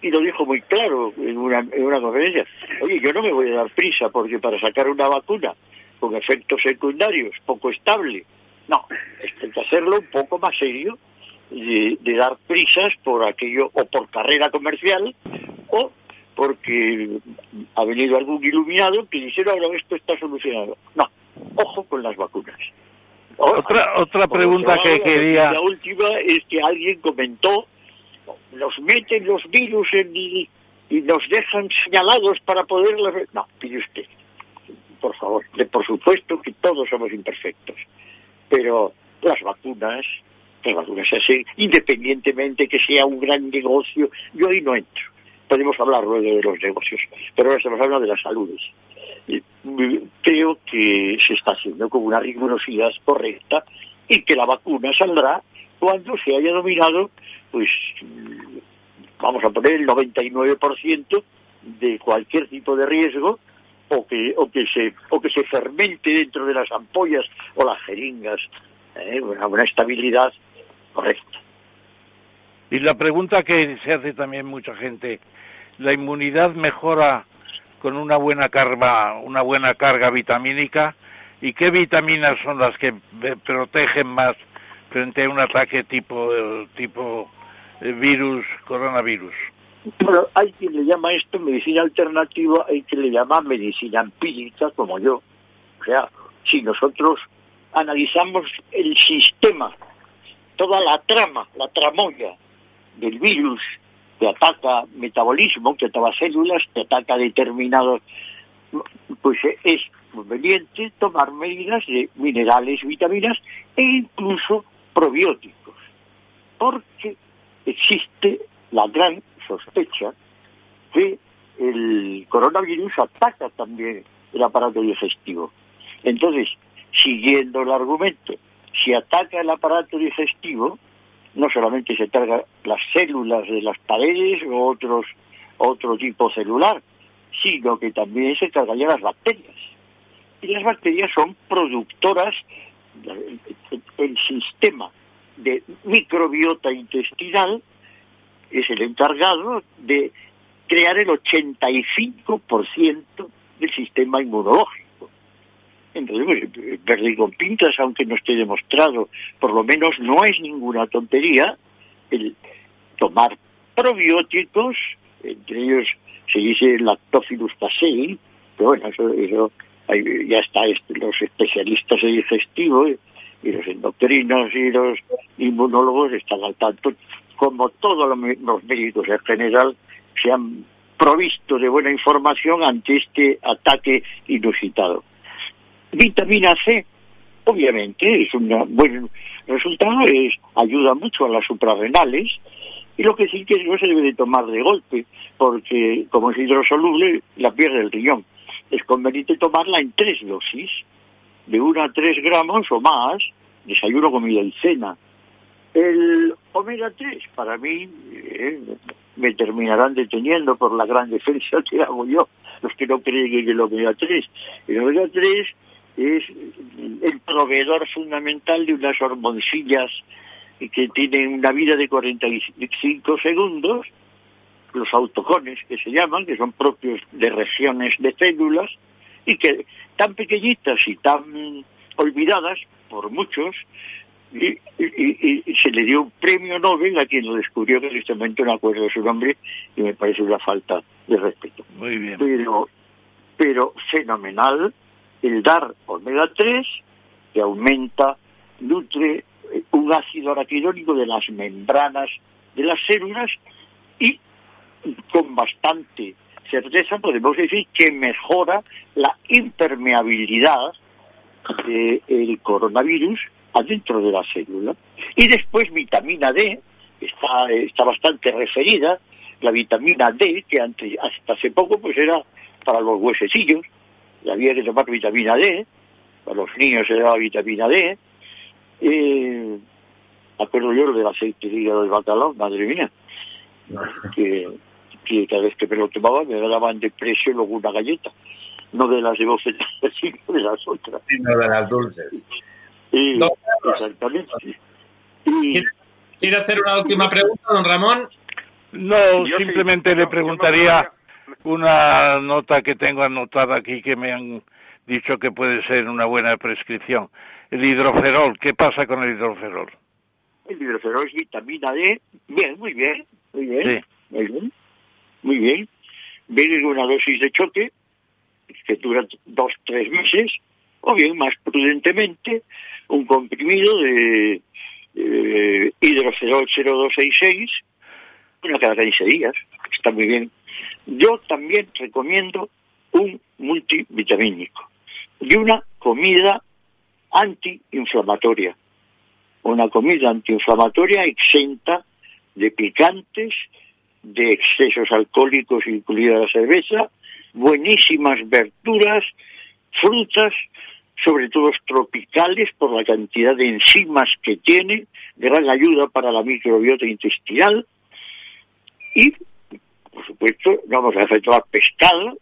y lo dijo muy claro en una, en una conferencia. Oye, yo no me voy a dar prisa porque para sacar una vacuna con efectos secundarios poco estable, no, hay que hacerlo un poco más serio, de, de, dar prisas por aquello, o por carrera comercial, o porque ha venido algún iluminado que dice, no, esto está solucionado. No, ojo con las vacunas. Otra, otra pregunta que quería... La última es que alguien comentó, nos meten los virus en, y, nos dejan señalados para poderlos... No, pide usted, por favor, por supuesto que todos somos imperfectos, pero las vacunas, las vacunas se hacen independientemente que sea un gran negocio, yo ahí no entro. Podemos hablar luego de los negocios, pero ahora estamos hablando de las saludes. Creo que se está haciendo con una rigurosidad correcta y que la vacuna saldrá cuando se haya dominado, pues, vamos a poner el 99% de cualquier tipo de riesgo o que, o que, se, o que se fermente dentro de las ampollas o las jeringas, ¿eh? una, una estabilidad correcta. Y la pregunta que se hace también mucha gente, la inmunidad mejora con una buena carga, una buena carga vitamínica y qué vitaminas son las que protegen más frente a un ataque tipo tipo eh, virus coronavirus. Bueno, hay quien le llama esto medicina alternativa, hay quien le llama medicina empírica, como yo. O sea, si nosotros analizamos el sistema, toda la trama, la tramoya del virus que ataca metabolismo, que ataca células, que ataca determinados, pues es conveniente tomar medidas de minerales, vitaminas e incluso probióticos, porque existe la gran sospecha que el coronavirus ataca también el aparato digestivo. Entonces, siguiendo el argumento, si ataca el aparato digestivo, no solamente se carga las células de las paredes o otros, otro tipo celular, sino que también se cargaría las bacterias. Y las bacterias son productoras, el sistema de microbiota intestinal es el encargado de crear el 85% del sistema inmunológico. Entonces, verde con pintas, aunque no esté demostrado, por lo menos no es ninguna tontería el tomar probióticos, entre ellos se dice lactofilus pasei, pero bueno, eso, ya está, los especialistas en digestivo y los endocrinos y los inmunólogos están al tanto, como todos los médicos en general se han provisto de buena información ante este ataque inusitado. Vitamina C, obviamente, es un buen resultado, es, ayuda mucho a las suprarrenales, y lo que sí que no se debe de tomar de golpe, porque como es hidrosoluble, la pierde el riñón. Es conveniente tomarla en tres dosis, de una a tres gramos o más, desayuno, comida y cena. El omega 3, para mí, eh, me terminarán deteniendo por la gran defensa que hago yo, los que no creen en el omega 3. El omega 3 es el proveedor fundamental de unas hormoncillas que tienen una vida de 45 segundos, los autocones que se llaman, que son propios de regiones de células, y que tan pequeñitas y tan olvidadas por muchos, y, se le dio un premio Nobel a quien lo descubrió, que en este momento no acuerdo su nombre y me parece una falta de respeto. Muy bien. Pero, pero fenomenal el dar omega 3 que aumenta, nutre eh, un ácido araquidónico de las membranas de las células con bastante certeza podemos decir que mejora la impermeabilidad del coronavirus adentro de la célula. Y después vitamina D, está, está bastante referida, la vitamina D, que antes, hasta hace poco pues era para los huesecillos, y había que tomar vitamina D, para los niños se daba vitamina D. Eh, acuerdo yo del aceite de hígado del bacalao, madre mía, que, que cada vez que me lo tomaba me daban de precio luego una galleta, no de las de bofetas, sino de las otras. Sino de las dulces. Y, exactamente. ¿Quiere hacer una última pregunta, don Ramón? No, simplemente le preguntaría una nota que tengo anotada aquí que me han dicho que puede ser una buena prescripción. El hidroferol, ¿qué pasa con el hidroferol? El hidroferol es vitamina D. Bien, muy bien, muy bien. Muy bien, muy bien. Viene una dosis de choque que dura dos, tres meses, o bien, más prudentemente, un comprimido de eh, hidroferol 0266, una cada 15 días, está muy bien. Yo también recomiendo un multivitamínico y una comida antiinflamatoria. Una comida antiinflamatoria exenta de picantes, de excesos alcohólicos, incluida la cerveza, buenísimas verduras, frutas, sobre todo tropicales por la cantidad de enzimas que tiene, gran ayuda para la microbiota intestinal y, por supuesto, vamos a efectuar pescado,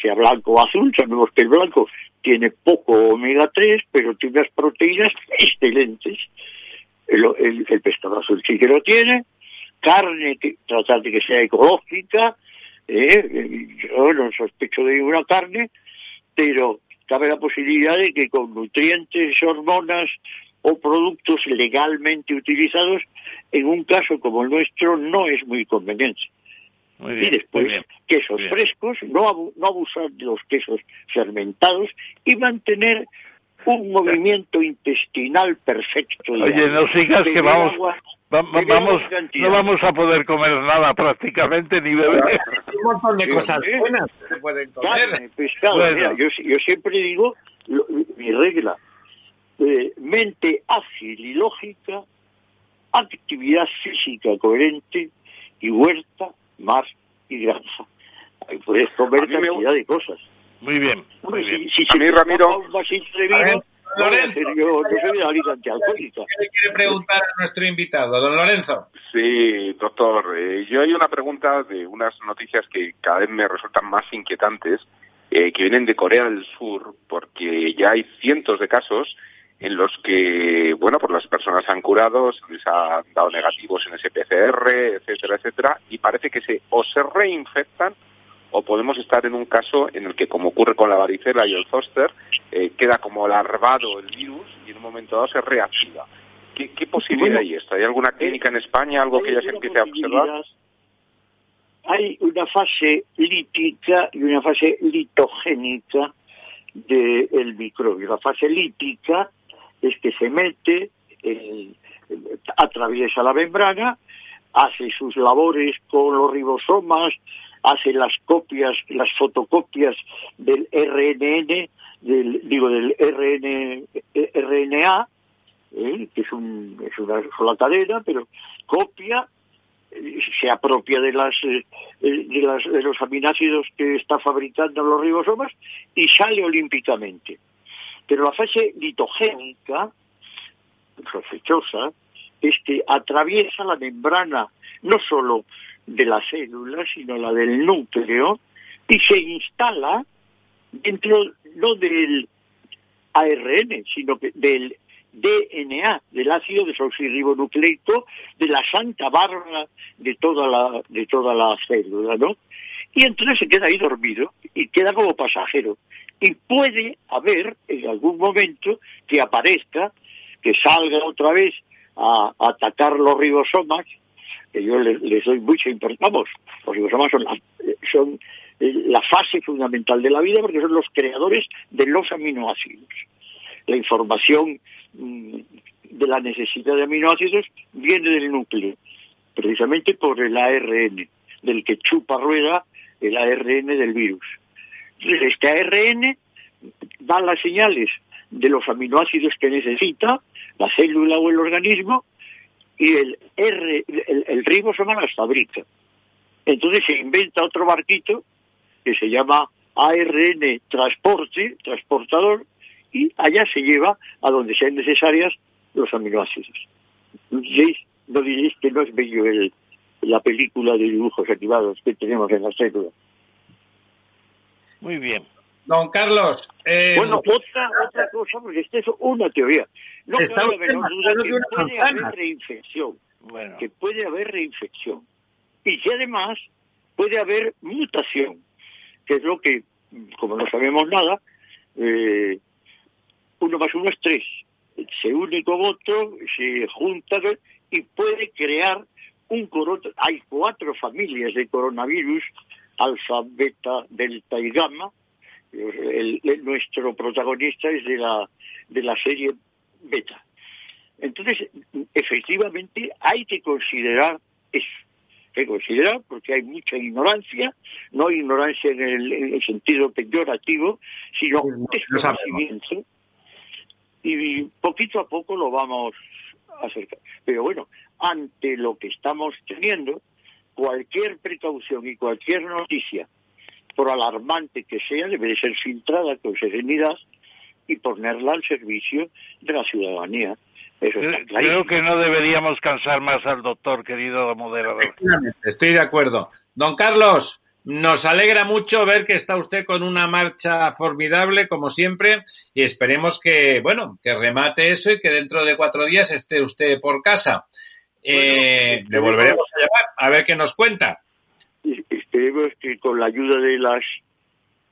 sea blanco o azul, sabemos que el blanco tiene poco omega 3, pero tiene unas proteínas excelentes. El, pescado azul sí que lo tiene, carne, tratar de que sea ecológica, eh, yo no sospecho de ninguna carne, pero cabe la posibilidad de que con nutrientes, hormonas o productos legalmente utilizados, en un caso como el nuestro, no es muy conveniente. y después, quesos frescos, no, no abusar de los quesos fermentados y mantener un movimiento intestinal perfecto. Oye, no sigas que vamos, vamos, no vamos a poder comer nada prácticamente ni beber. un montón de cosas buenas se pueden comer. pescado. yo, yo, siempre digo, mi regla, eh, mente ágil y lógica, actividad física coherente y huerta, mar y granja. Ahí puedes comer cantidad de cosas. Muy bien. Muy bien. Si, a mí, Ramiro... Lorenzo, yo, soy ¿Qué quiere preguntar a nuestro invitado, don Lorenzo? Sí, doctor. Eh, yo hay una pregunta de unas noticias que cada vez me resultan más inquietantes, eh, que vienen de Corea del Sur, porque ya hay cientos de casos en los que, bueno, pues las personas han curado, les han dado negativos en ese PCR, etcétera, etcétera, y parece que se o se reinfectan o podemos estar en un caso en el que, como ocurre con la varicela y el zoster, eh, queda como larvado el virus y en un momento dado se reactiva. ¿Qué, posibilidad hay esto? ¿Hay alguna clínica en España, algo que ya se empiece a observar? Hay una fase lítica y una fase litogénica del microbio. La fase lítica es que se mete, atraviesa la membrana, hace sus labores con los ribosomas, hace las copias, las fotocopias del RNN, del, digo, del RN, RNA, ¿eh? que es, un, una sola cadena, pero copia, eh, se apropia eh, de los aminoácidos que está fabricando los ribosomas y sale olímpicamente. Pero la fase litogénica, sospechosa, es que atraviesa la membrana no solo de la célula, sino la del núcleo, y se instala dentro no del ARN, sino que del DNA, del ácido desoxirribonucleico, de la santa barba de toda la, de toda la célula, ¿no? Y entonces se queda ahí dormido y queda como pasajero. Y puede haber en algún momento que aparezca que salga otra vez a, atacar los ribosomas, que yo les, doy mucha importancia, vamos, los ribosomas son, la, son eh, la fase fundamental de la vida porque son los creadores de los aminoácidos. La información mm, de la necesidad de aminoácidos viene del núcleo, precisamente por el ARN, del que chupa rueda el ARN del virus. Este ARN da las señales de los aminoácidos que necesita la célula o el organismo y el, R, el, el ribosoma las fabrica. Entonces se inventa otro barquito que se llama ARN transporte, transportador, y allá se lleva a donde sean necesarias los aminoácidos. No diréis, que no es bello el, la película de dibujos activados que tenemos en la célula. Muy bien. Don Carlos. Eh, bueno, otra, otra cosa, porque esta es una teoría. No cabe menor duda que puede haber reinfección. Que puede haber reinfección. Y que además puede haber mutación, que es lo que, como no sabemos nada, eh, uno más uno es tres. Se une con otro, se junta y puede crear un coronavirus. Hay cuatro familias de coronavirus, alfa, beta, delta y gamma, nuestro protagonista es de la, de la serie beta. Entonces, efectivamente, hay que considerar eso. Hay que considerar porque hay mucha ignorancia, no ignorancia en el, sentido peyorativo, sino desconocimiento. Y poquito a poco lo vamos a acercar. Pero bueno, ante lo que estamos teniendo, cualquier precaución y cualquier noticia por alarmante que sea, debe de ser filtrada con serenidad y ponerla al servicio de la ciudadanía. Creo que no deberíamos cansar más al doctor, querido moderador. Estoy de acuerdo. Don Carlos, nos alegra mucho ver que está usted con una marcha formidable, como siempre, y esperemos que, bueno, que remate eso y que dentro de cuatro días esté usted por casa. Eh, le volveremos a llamar a ver qué nos cuenta esperemos que con la ayuda de las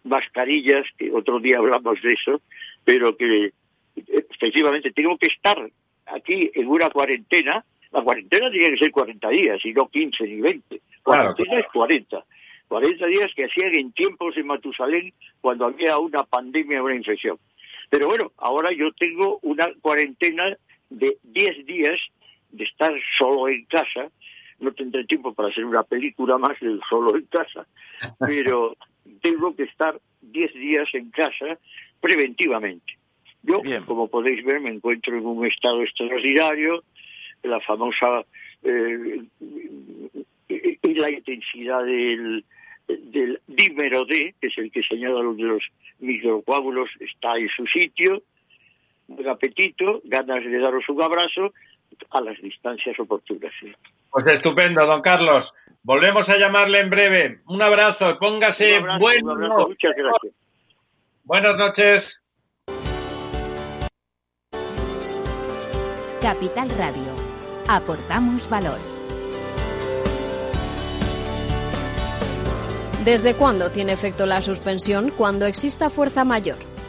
mascarillas, que otro día hablamos de eso, pero que efectivamente tengo que estar aquí en una cuarentena, la cuarentena tiene que ser 40 días y no 15 ni 20. Cuarentena es 40. 40 días que hacían en tiempos de Matusalén cuando había una pandemia una infección. Pero bueno, ahora yo tengo una cuarentena de 10 días de estar solo en casa, no tendré tiempo para hacer una película más del solo en casa, pero tengo que estar 10 días en casa preventivamente. Yo, como podéis ver, me encuentro en un estado extraordinario, la famosa eh, y la intensidad del, del dímero D, que es el que señala los de los microcoágulos, está en su sitio, buen apetito, ganas de daros un abrazo a las distancias oportunas. Pues estupendo, don Carlos. Volvemos a llamarle en breve. Un abrazo, póngase bueno. Muchas gracias. Buenas noches. Capital Radio. Aportamos valor. ¿Desde cuándo tiene efecto la suspensión? Cuando exista fuerza mayor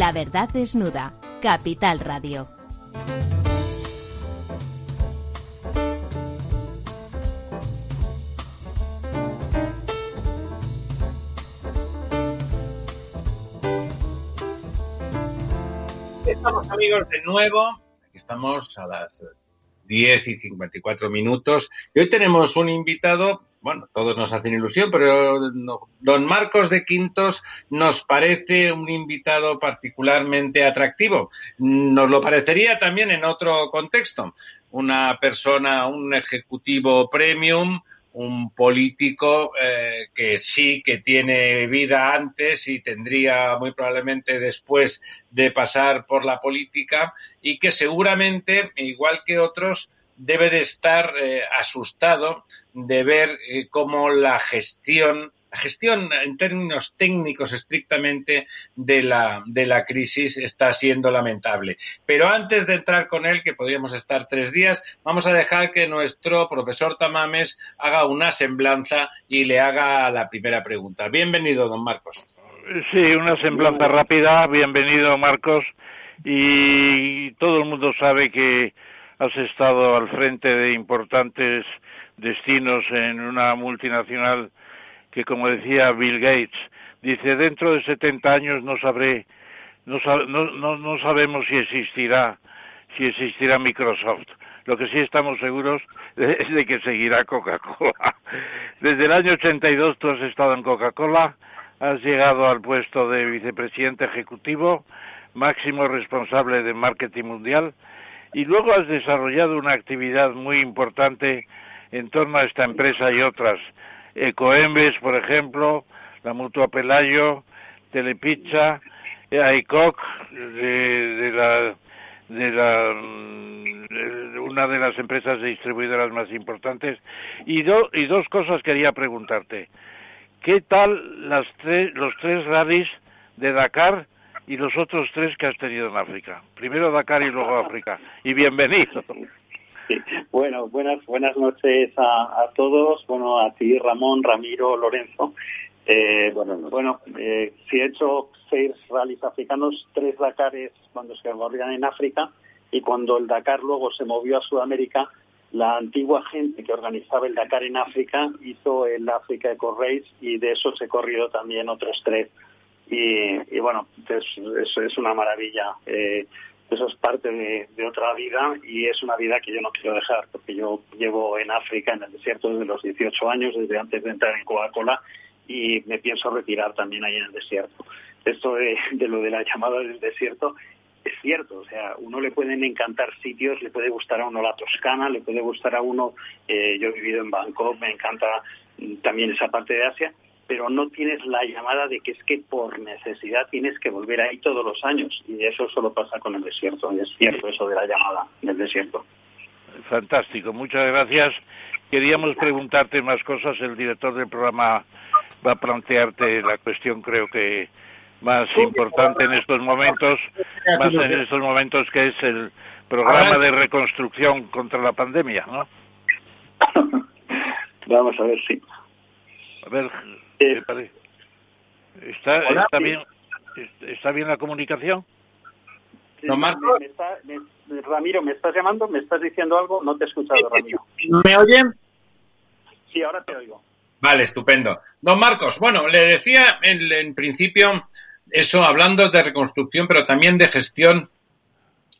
La verdad desnuda, Capital Radio. Estamos amigos de nuevo, aquí estamos a las 10 y 54 minutos y hoy tenemos un invitado bueno, todos nos hacen ilusión, pero don Marcos de Quintos nos parece un invitado particularmente atractivo. Nos lo parecería también en otro contexto. Una persona, un ejecutivo premium, un político eh, que sí que tiene vida antes y tendría muy probablemente después de pasar por la política y que seguramente, igual que otros, debe de estar eh, asustado de ver eh, cómo la gestión la gestión en términos técnicos estrictamente de la, de la crisis está siendo lamentable. Pero antes de entrar con él, que podríamos estar tres días, vamos a dejar que nuestro profesor Tamames haga una semblanza y le haga la primera pregunta. Bienvenido, don Marcos. Sí, una semblanza rápida. Bienvenido, Marcos. Y todo el mundo sabe que has estado al frente de importantes destinos en una multinacional que como decía Bill Gates, dice dentro de 70 años no sabré, no, no, no sabemos si existirá, si existirá Microsoft. Lo que sí estamos seguros es de que seguirá Coca-Cola. Desde el año 82 tú has estado en Coca-Cola, has llegado al puesto de vicepresidente ejecutivo, máximo responsable de marketing mundial, y luego has desarrollado una actividad muy importante en torno a esta empresa y otras, Ecoembes, por ejemplo, la Mutua Pelayo, Telepizza, ICOC, de, la de la una de las empresas distribuidoras más importantes. Y, y dos cosas quería preguntarte. Qué tal las los tres rallies de Dakar y los otros tres que has tenido en África primero Dakar y luego África y bienvenido Bueno, buenas, buenas noches a, todos. Bueno, a ti, Ramón, Ramiro, Lorenzo. Eh, bueno, bueno eh, he hecho seis rallies africanos, tres Dakares cuando se corrían en África y cuando el Dakar luego se movió a Sudamérica, la antigua gente que organizaba el Dakar en África hizo el África Eco Race y de eso se corrió también otros tres. Y, bueno, eso es, una maravilla. Eh, eso es parte de, otra vida y es una vida que yo no quiero dejar, porque yo llevo en África, en el desierto, desde los 18 años, desde antes de entrar en Coca-Cola, y me pienso retirar también ahí en el desierto. Esto de, lo de la llamada del desierto es cierto, o sea, uno le pueden encantar sitios, le puede gustar a uno la Toscana, le puede gustar a uno, eh, yo he vivido en Bangkok, me encanta también esa parte de Asia, pero no tienes la llamada de que es que por necesidad tienes que volver ahí todos los años. Y eso solo pasa con el desierto. Y es cierto eso de la llamada del desierto. Fantástico, muchas gracias. Queríamos preguntarte más cosas. El director del programa va a plantearte la cuestión, creo que más importante en estos momentos, más en estos momentos que es el programa de reconstrucción contra la pandemia, ¿no? Vamos a ver, sí. A ver, ¿Está, está, bien, ¿Está bien la comunicación? Ramiro, ¿me estás llamando? ¿Me estás diciendo algo? No te he escuchado, Ramiro. ¿Me oyen? Sí, ahora te oigo. Vale, estupendo. Don Marcos, bueno, le decía en, en principio eso, hablando de reconstrucción, pero también de gestión.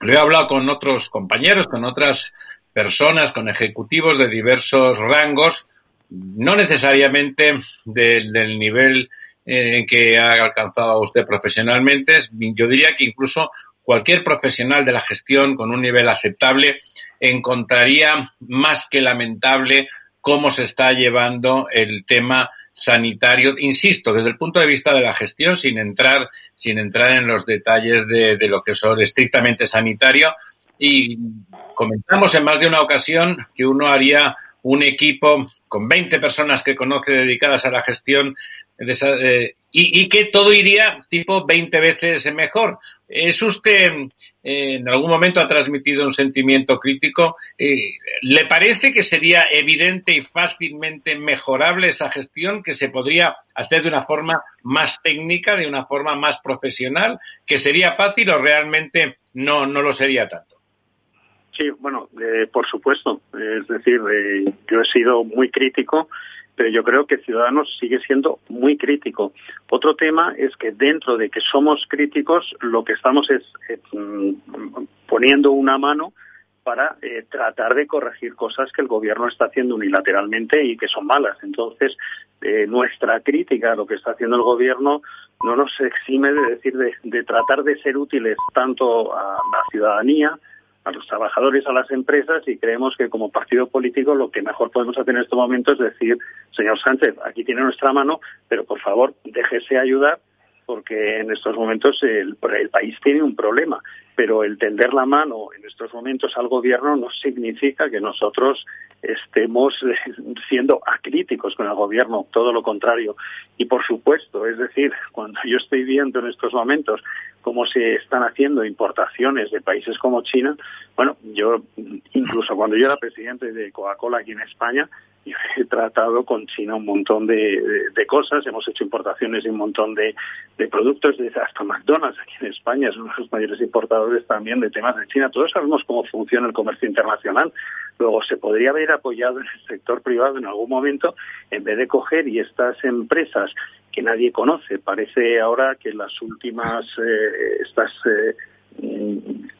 Lo he hablado con otros compañeros, con otras personas, con ejecutivos de diversos rangos, no necesariamente del, nivel eh, en que ha alcanzado usted profesionalmente. Yo diría que incluso cualquier profesional de la gestión con un nivel aceptable encontraría más que lamentable cómo se está llevando el tema sanitario, insisto, desde el punto de vista de la gestión, sin entrar, sin entrar en los detalles de, de lo que son estrictamente sanitario. Y comentamos en más de una ocasión que uno haría un equipo con 20 personas que conoce dedicadas a la gestión eh, y, que todo iría tipo 20 veces mejor. ¿Es usted, eh, en algún momento ha transmitido un sentimiento crítico? Eh, ¿Le parece que sería evidente y fácilmente mejorable esa gestión, que se podría hacer de una forma más técnica, de una forma más profesional, que sería fácil o realmente no, no lo sería tanto? Sí, bueno, eh, por supuesto. Es decir, eh, yo he sido muy crítico, pero yo creo que Ciudadanos sigue siendo muy crítico. Otro tema es que dentro de que somos críticos, lo que estamos es mm, poniendo una mano para eh, tratar de corregir cosas que el gobierno está haciendo unilateralmente y que son malas. Entonces, eh, nuestra crítica a lo que está haciendo el gobierno no nos exime de decir de tratar de ser útiles tanto a la ciudadanía, a los trabajadores, a las empresas y creemos que como partido político lo que mejor podemos hacer en este momento es decir, señor Sánchez, aquí tiene nuestra mano, pero por favor déjese ayudar porque en estos momentos el, país tiene un problema, pero el tender la mano en estos momentos al gobierno no significa que nosotros estemos siendo acríticos con el gobierno, todo lo contrario. Y por supuesto, es decir, cuando yo estoy viendo en estos momentos cómo se están haciendo importaciones de países como China, bueno, yo incluso cuando yo era presidente de Coca-Cola aquí en España, yo he tratado con China un montón de, cosas, hemos hecho importaciones de un montón de, productos, desde hasta McDonald's aquí en España es uno de los mayores importadores también de temas de China. Todos sabemos cómo funciona el comercio internacional. Luego se podría haber apoyado en el sector privado en algún momento en vez de coger y estas empresas que nadie conoce. Parece ahora que las últimas, eh, estas eh,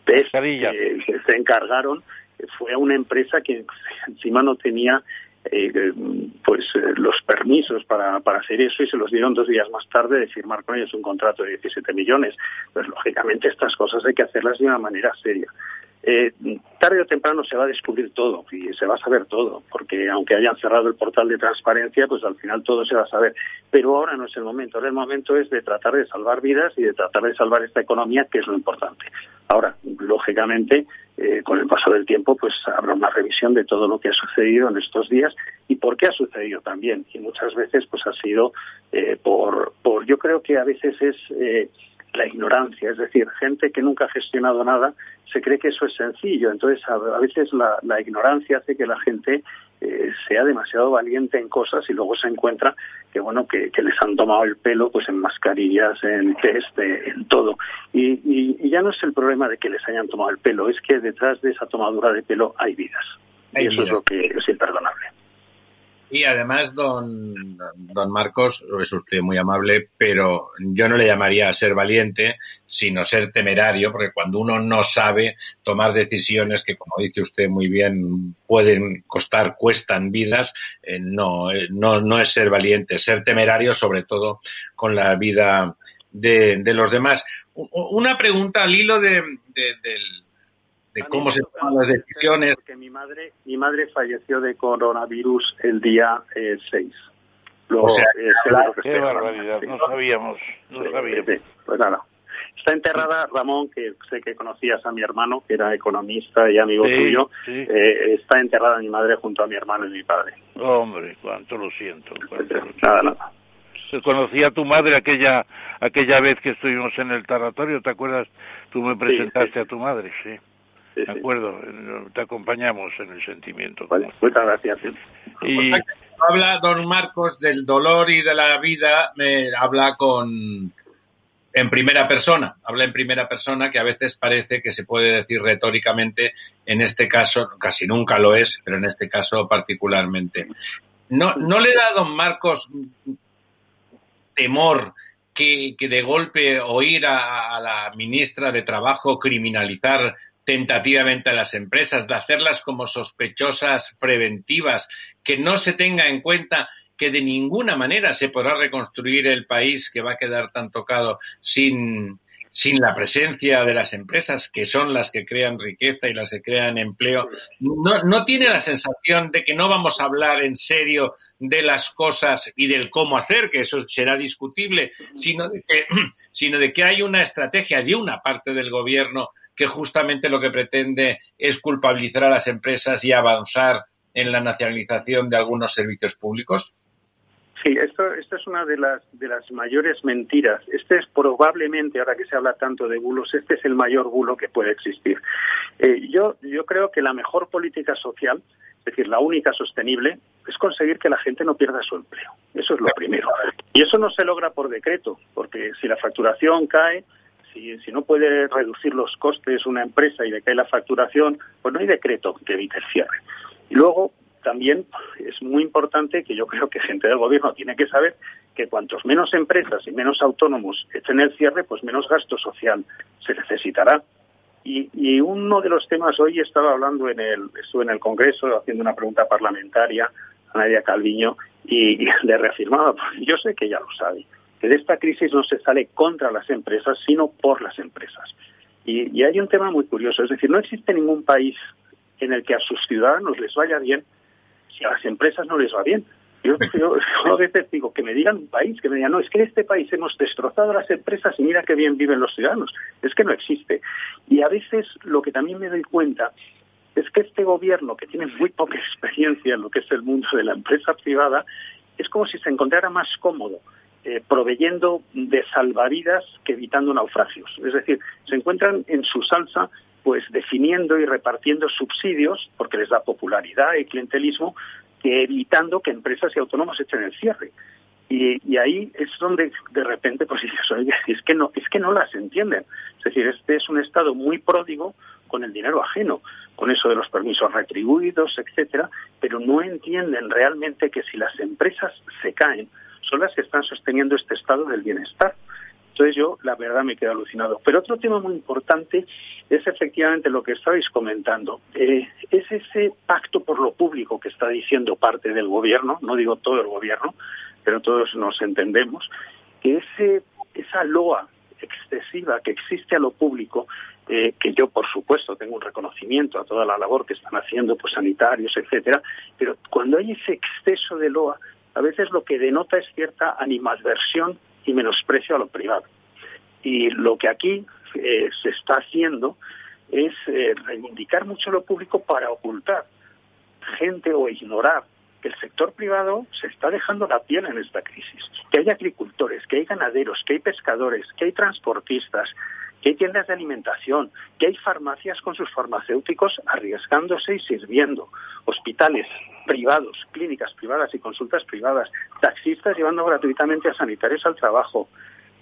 test que se encargaron fue a una empresa que encima no tenía eh, pues eh, los permisos para, para hacer eso y se los dieron dos días más tarde de firmar con ellos un contrato de 17 millones. Pues lógicamente estas cosas hay que hacerlas de una manera seria. Eh, tarde o temprano se va a descubrir todo y se va a saber todo, porque aunque hayan cerrado el portal de transparencia, pues al final todo se va a saber. Pero ahora no es el momento, ahora el momento es de tratar de salvar vidas y de tratar de salvar esta economía, que es lo importante. Ahora, lógicamente, eh, con el paso del tiempo, pues habrá una revisión de todo lo que ha sucedido en estos días y por qué ha sucedido también. Y muchas veces, pues ha sido eh, por, por, yo creo que a veces es la ignorancia, es decir, gente que nunca ha gestionado nada se cree que eso es sencillo, entonces a, veces la, ignorancia hace que la gente eh, sea demasiado valiente en cosas y luego se encuentra que bueno que, les han tomado el pelo pues en mascarillas, en test, eh, en todo. Y, ya no es el problema de que les hayan tomado el pelo, es que detrás de esa tomadura de pelo hay vidas. Y eso es lo que es imperdonable. Y además, don, don Marcos, es usted muy amable, pero yo no le llamaría ser valiente, sino ser temerario, porque cuando uno no sabe tomar decisiones que, como dice usted muy bien, pueden costar, cuestan vidas, eh, no, eh, no, no es ser valiente, ser temerario, sobre todo con la vida de, de los demás. Una pregunta al hilo de, del de cómo se toman las decisiones. Porque mi madre, mi madre falleció de coronavirus el día 6. Eh, o sea, eh, qué barbaridad, no sabíamos, no sabíamos. pues nada. Está enterrada Ramón, que sé que conocías a mi hermano, que era economista y amigo tuyo. Eh, está enterrada mi madre junto a mi hermano y mi padre. Hombre, cuánto lo siento. Nada, nada. Conocía a tu madre aquella aquella vez que estuvimos en el taratorio, ¿te acuerdas? Tú me presentaste a tu madre, sí. De acuerdo, te acompañamos en el sentimiento. muchas gracias. Y habla don Marcos del dolor y de la vida, me habla con en primera persona, habla en primera persona que a veces parece que se puede decir retóricamente, en este caso casi nunca lo es, pero en este caso particularmente. ¿No, no le da a don Marcos temor que, que de golpe oír a, a la ministra de Trabajo criminalizar tentativamente a las empresas, de hacerlas como sospechosas preventivas, que no se tenga en cuenta que de ninguna manera se podrá reconstruir el país que va a quedar tan tocado sin, sin la presencia de las empresas, que son las que crean riqueza y las que crean empleo, no, no, tiene la sensación de que no vamos a hablar en serio de las cosas y del cómo hacer, que eso será discutible, sino de que, sino de que hay una estrategia de una parte del gobierno que justamente lo que pretende es culpabilizar a las empresas y avanzar en la nacionalización de algunos servicios públicos? Sí, esto, es una de las, de las mayores mentiras. Este es probablemente, ahora que se habla tanto de bulos, este es el mayor bulo que puede existir. Eh, yo, yo creo que la mejor política social, es decir, la única sostenible, es conseguir que la gente no pierda su empleo. Eso es lo primero. Y eso no se logra por decreto, porque si la facturación cae, si, no puede reducir los costes una empresa y le cae la facturación, pues no hay decreto que evite el cierre. Y luego, también es muy importante que yo creo que gente del gobierno tiene que saber que cuantos menos empresas y menos autónomos estén el cierre, pues menos gasto social se necesitará. Y, uno de los temas hoy estaba hablando en el, estuve en el Congreso haciendo una pregunta parlamentaria a Nadia Calviño y, le reafirmaba, yo sé que ya lo sabe, que de esta crisis no se sale contra las empresas, sino por las empresas. Y, y hay un tema muy curioso, es decir, no existe ningún país en el que a sus ciudadanos les vaya bien si a las empresas no les va bien. Yo, yo, a veces digo que me digan un país, que me digan, no, es que en este país hemos destrozado las empresas y mira qué bien viven los ciudadanos. Es que no existe. Y a veces lo que también me doy cuenta es que este gobierno, que tiene muy poca experiencia en lo que es el mundo de la empresa privada, es como si se encontrara más cómodo eh, proveyendo de salvavidas que evitando naufragios. Es decir, se encuentran en su salsa pues definiendo y repartiendo subsidios, porque les da popularidad y clientelismo, que evitando que empresas y autónomos echen el cierre. Y, ahí es donde de repente pues es que no, es que no las entienden. Es decir, este es un estado muy pródigo con el dinero ajeno, con eso de los permisos retribuidos, etcétera, pero no entienden realmente que si las empresas se caen, son las que están sosteniendo este estado del bienestar. Entonces yo, la verdad, me quedo alucinado. Pero otro tema muy importante es efectivamente lo que estabais comentando. Eh, es ese pacto por lo público que está diciendo parte del gobierno, no digo todo el gobierno, pero todos nos entendemos, que ese, esa loa excesiva que existe a lo público, eh, que yo por supuesto tengo un reconocimiento a toda la labor que están haciendo pues sanitarios, etcétera, pero cuando hay ese exceso de loa, a veces lo que denota es cierta animadversión y menosprecio a lo privado. Y lo que aquí eh, se está haciendo es eh, reivindicar mucho lo público para ocultar gente o ignorar que el sector privado se está dejando la piel en esta crisis, que hay agricultores, que hay ganaderos, que hay pescadores, que hay transportistas, que hay tiendas de alimentación, que hay farmacias con sus farmacéuticos arriesgándose y sirviendo, hospitales privados, clínicas privadas y consultas privadas, taxistas llevando gratuitamente a sanitarios al trabajo,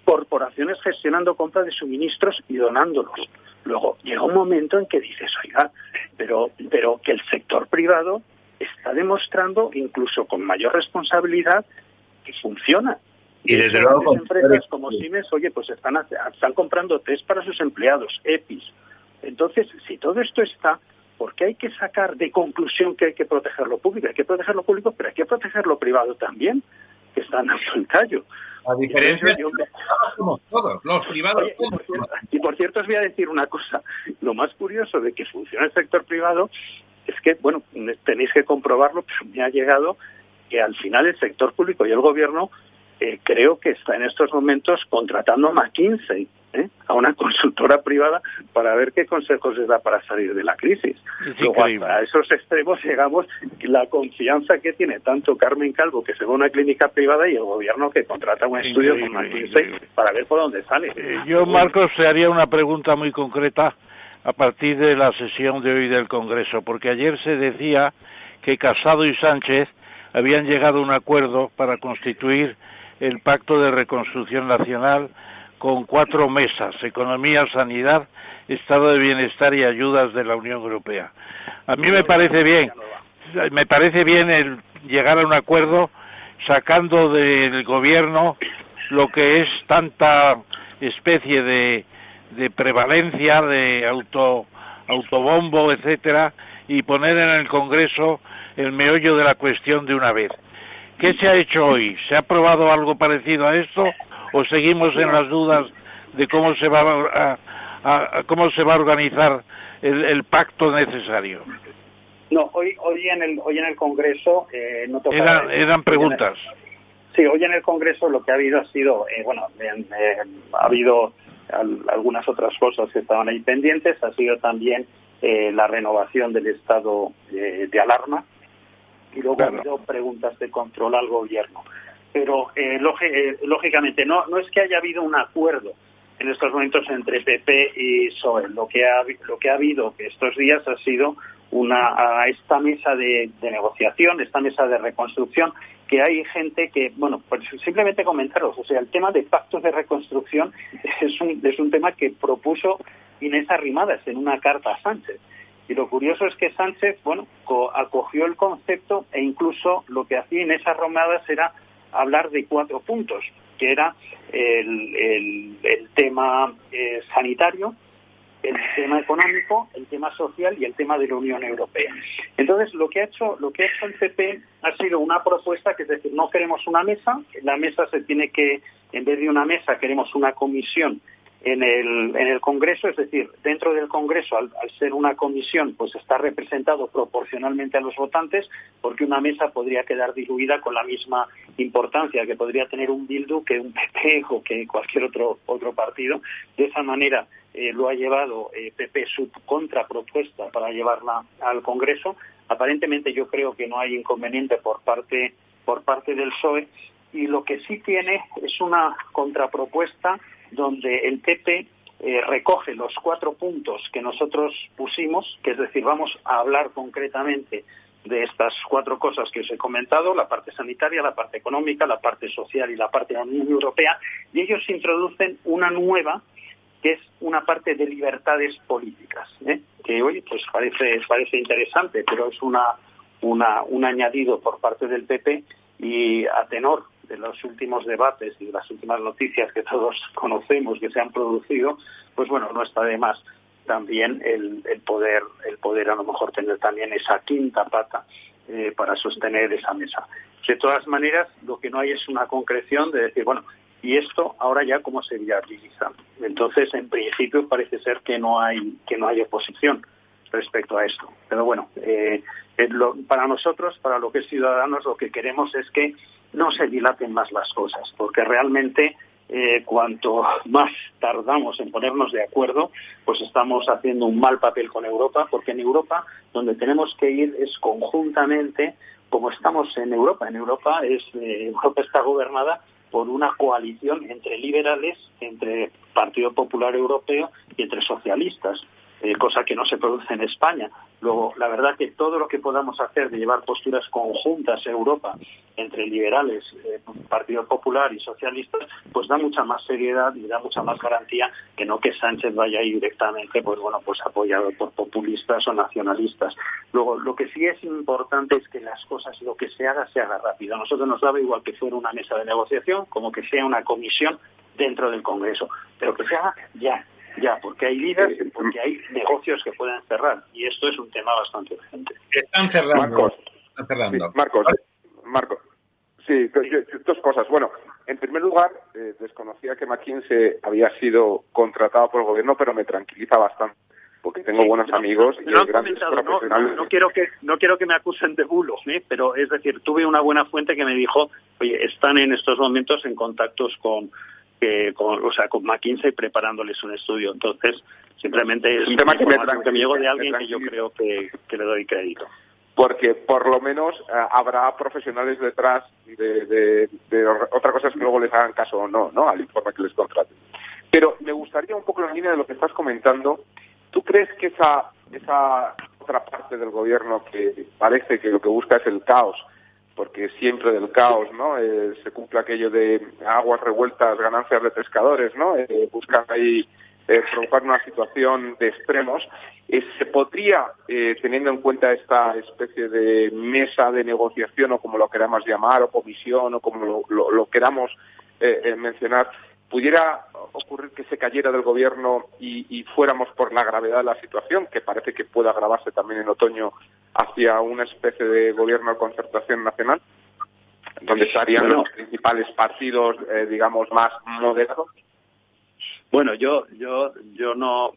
corporaciones gestionando compra de suministros y donándolos. Luego llega un momento en que dices, oiga, pero, pero que el sector privado está demostrando, incluso con mayor responsabilidad, que funciona y desde luego empresas como Siemens, oye, pues están, están comprando test para sus empleados, EPIs. Entonces, si todo esto está, ¿por qué hay que sacar de conclusión que hay que proteger lo público? Hay que proteger lo público, pero hay que proteger lo privado también, que están dando el callo. A diferencia de somos todos, los privados. y, por cierto, os voy a decir una cosa. Lo más curioso de que funcione el sector privado es que, bueno, tenéis que comprobarlo, pero me ha llegado que al final el sector público y el gobierno eh, creo que está en estos momentos contratando a McKinsey, ¿eh? a una consultora privada, para ver qué consejos les da para salir de la crisis. Luego, a esos extremos llegamos la confianza que tiene tanto Carmen Calvo, que se va a una clínica privada, y el gobierno que contrata un estudio con McKinsey para ver por dónde sale. Eh, yo, Marcos, te haría una pregunta muy concreta a partir de la sesión de hoy del Congreso, porque ayer se decía que Casado y Sánchez habían llegado a un acuerdo para constituir el Pacto de Reconstrucción Nacional con cuatro mesas, Economía, Sanidad, Estado de Bienestar y Ayudas de la Unión Europea. A mí me parece bien, me parece bien el llegar a un acuerdo sacando del gobierno lo que es tanta especie de, de prevalencia, de auto, autobombo, etcétera, y poner en el Congreso el meollo de la cuestión de una vez. ¿Qué se ha hecho hoy? ¿Se ha aprobado algo parecido a esto o seguimos en las dudas de cómo se va a, cómo se va a organizar el, pacto necesario? No, hoy hoy en el hoy en el Congreso eh, no eran preguntas. sí, hoy en el Congreso lo que ha habido ha sido eh, bueno eh, ha habido algunas otras cosas que estaban ahí pendientes, ha sido también eh, la renovación del estado de alarma y luego ha habido preguntas de control al gobierno. Pero eh, eh, lógicamente no, no es que haya habido un acuerdo en estos momentos entre PP y PSOE. Lo que ha, lo que ha habido estos días ha sido una, a esta mesa de, negociación, esta mesa de reconstrucción, que hay gente que, bueno, pues simplemente comentaros, o sea, el tema de pactos de reconstrucción es un, es un tema que propuso Inés Arrimadas en una carta a Sánchez. Y lo curioso es que Sánchez, bueno, acogió el concepto e incluso lo que hacía en esas romadas era hablar de cuatro puntos, que era el, tema eh, sanitario, el tema económico, el tema social y el tema de la Unión Europea. Entonces, lo que ha hecho, lo que ha hecho el PP ha sido una propuesta que es decir, no queremos una mesa, la mesa se tiene que, en vez de una mesa, queremos una comisión en el, en el Congreso, es decir, dentro del Congreso, al, ser una comisión, pues está representado proporcionalmente a los votantes, porque una mesa podría quedar diluida con la misma importancia que podría tener un Bildu que un PP o que cualquier otro, otro partido. De esa manera eh, lo ha llevado eh, PP su contrapropuesta para llevarla al Congreso. Aparentemente yo creo que no hay inconveniente por parte, por parte del PSOE y lo que sí tiene es una contrapropuesta donde el PP eh, recoge los cuatro puntos que nosotros pusimos, que es decir, vamos a hablar concretamente de estas cuatro cosas que os he comentado, la parte sanitaria, la parte económica, la parte social y la parte de la Unión Europea, y ellos introducen una nueva que es una parte de libertades políticas, ¿eh? que hoy pues parece, parece interesante, pero es una, una, un añadido por parte del PP y a tenor de los últimos debates y de las últimas noticias que todos conocemos que se han producido, pues bueno, no está de más también el, poder el poder a lo mejor tener también esa quinta pata eh, para sostener esa mesa. De todas maneras, lo que no hay es una concreción de decir, bueno, y esto ahora ya cómo se viabiliza. Entonces, en principio parece ser que no hay que no hay oposición respecto a esto. Pero bueno, eh, para nosotros, para lo que es ciudadanos, lo que queremos es que no se dilaten más las cosas, porque realmente eh, cuanto más tardamos en ponernos de acuerdo, pues estamos haciendo un mal papel con Europa, porque en Europa donde tenemos que ir es conjuntamente, como estamos en Europa. En Europa es eh, Europa está gobernada por una coalición entre liberales, entre Partido Popular Europeo y entre socialistas. Eh, cosa que no se produce en España. Luego, la verdad que todo lo que podamos hacer de llevar posturas conjuntas en Europa entre liberales, eh, Partido Popular y socialistas, pues da mucha más seriedad y da mucha más garantía que no que Sánchez vaya ahí directamente, pues bueno, pues apoyado por populistas o nacionalistas. Luego, lo que sí es importante es que las cosas, lo que se haga, se haga rápido. A nosotros nos daba igual que fuera una mesa de negociación, como que sea una comisión dentro del Congreso, pero que se haga ya ya, porque hay líderes, porque hay negocios que pueden cerrar. Y esto es un tema bastante urgente. Están cerrando. Marcos, Están cerrando. Marcos, Marcos. Sí, dos cosas. Bueno, en primer lugar, eh, desconocía que McKinsey había sido contratado por el gobierno, pero me tranquiliza bastante porque tengo buenos amigos y grandes profesionales. No, quiero que no quiero que me acusen de bulo, ¿eh? pero es decir, tuve una buena fuente que me dijo, oye, están en estos momentos en contactos con que con, o sea, con McKinsey preparándoles un estudio. Entonces, simplemente es un tema que me, que me llegó de alguien que yo creo que, le doy crédito. Porque por lo menos eh, habrá profesionales detrás de, otra cosa es que luego les hagan caso o no, ¿no? Al informe que les contraten. Pero me gustaría un poco en la línea de lo que estás comentando. ¿Tú crees que esa, esa otra parte del gobierno que parece que lo que busca es el caos, porque siempre del caos, ¿no? Eh, se cumple aquello de aguas revueltas, ganancias de pescadores, ¿no? Eh, buscan ahí eh, provocar una situación de extremos. Eh, ¿Se podría, teniendo en cuenta esta especie de mesa de negociación o como lo queramos llamar, o comisión o como lo queramos mencionar, pudiera ocurrir que se cayera del gobierno y, fuéramos por la gravedad de la situación, que parece que puede agravarse también en otoño hacia una especie de gobierno de concertación nacional, donde estarían los principales partidos, eh, digamos, más moderados? Bueno, yo, yo, yo no,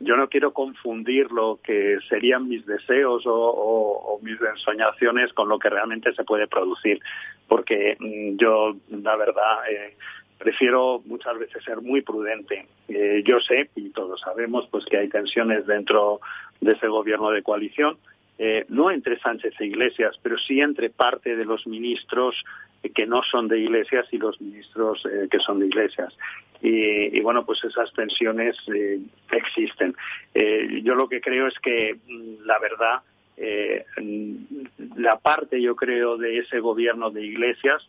yo no quiero confundir lo que serían mis deseos o, mis ensoñaciones con lo que realmente se puede producir, porque mm, yo, la verdad, eh, prefiero muchas veces ser muy prudente. Eh, yo sé, y todos sabemos, pues que hay tensiones dentro de ese gobierno de coalición, eh, no entre Sánchez e Iglesias, pero sí entre parte de los ministros que no son de Iglesias y los ministros eh, que son de Iglesias. Y, bueno, pues esas tensiones existen. yo lo que creo es que mm, la verdad, la parte yo creo de ese gobierno de Iglesias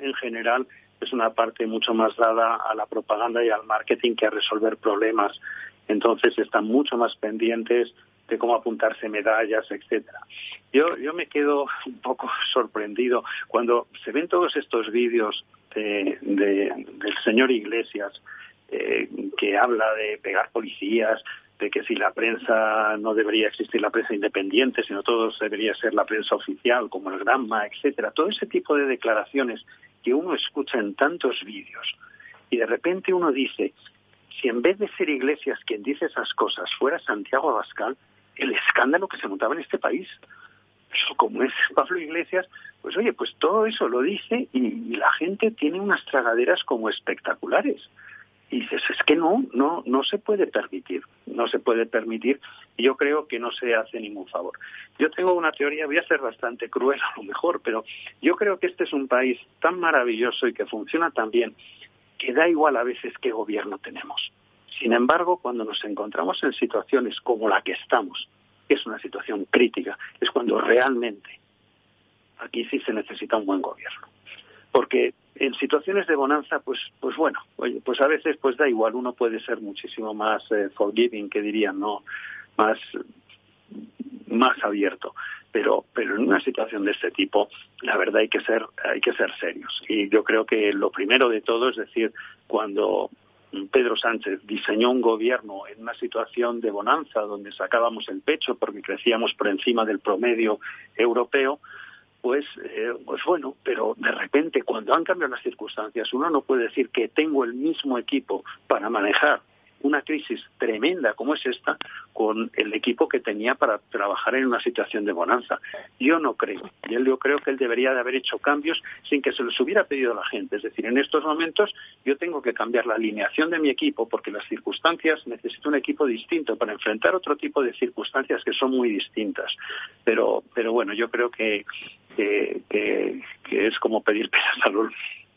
en general es una parte mucho más dada a la propaganda y al marketing que a resolver problemas. Entonces están mucho más pendientes de cómo apuntarse medallas, etcétera. Yo, yo me quedo un poco sorprendido cuando se ven todos estos vídeos de, del señor Iglesias eh, que habla de pegar policías, de que si la prensa no debería existir la prensa independiente, sino todo debería ser la prensa oficial, como el Granma, etcétera. Todo ese tipo de declaraciones que uno escucha en tantos vídeos y de repente uno dice, si en vez de ser Iglesias quien dice esas cosas fuera Santiago Abascal, el escándalo que se montaba en este país. Eso, como es Pablo Iglesias, pues oye, pues todo eso lo dice y, la gente tiene unas tragaderas como espectaculares. Y dices, es que no, no, no se puede permitir, no se puede permitir. Y yo creo que no se hace ningún favor. Yo tengo una teoría, voy a ser bastante cruel a lo mejor, pero yo creo que este es un país tan maravilloso y que funciona tan bien que da igual a veces qué gobierno tenemos. Sin embargo, cuando nos encontramos en situaciones como la que estamos, que es una situación crítica, es cuando realmente aquí sí se necesita un buen gobierno. Porque en situaciones de bonanza, pues, pues bueno, oye, pues a veces pues da igual, uno puede ser muchísimo más eh, forgiving, que dirían, ¿no? Más, más abierto. Pero, pero en una situación de este tipo, la verdad hay que ser, hay que ser serios. Y yo creo que lo primero de todo es decir, cuando Pedro Sánchez diseñó un gobierno en una situación de bonanza donde sacábamos el pecho porque crecíamos por encima del promedio europeo, pues, eh, pues bueno, pero de repente cuando han cambiado las circunstancias, uno no puede decir que tengo el mismo equipo para manejar una crisis tremenda como es esta con el equipo que tenía para trabajar en una situación de bonanza. Yo no creo. Yo creo que él debería de haber hecho cambios sin que se los hubiera pedido a la gente. Es decir, en estos momentos yo tengo que cambiar la alineación de mi equipo porque las circunstancias necesito un equipo distinto para enfrentar otro tipo de circunstancias que son muy distintas. Pero, pero bueno, yo creo que, que, que, es como pedir peras al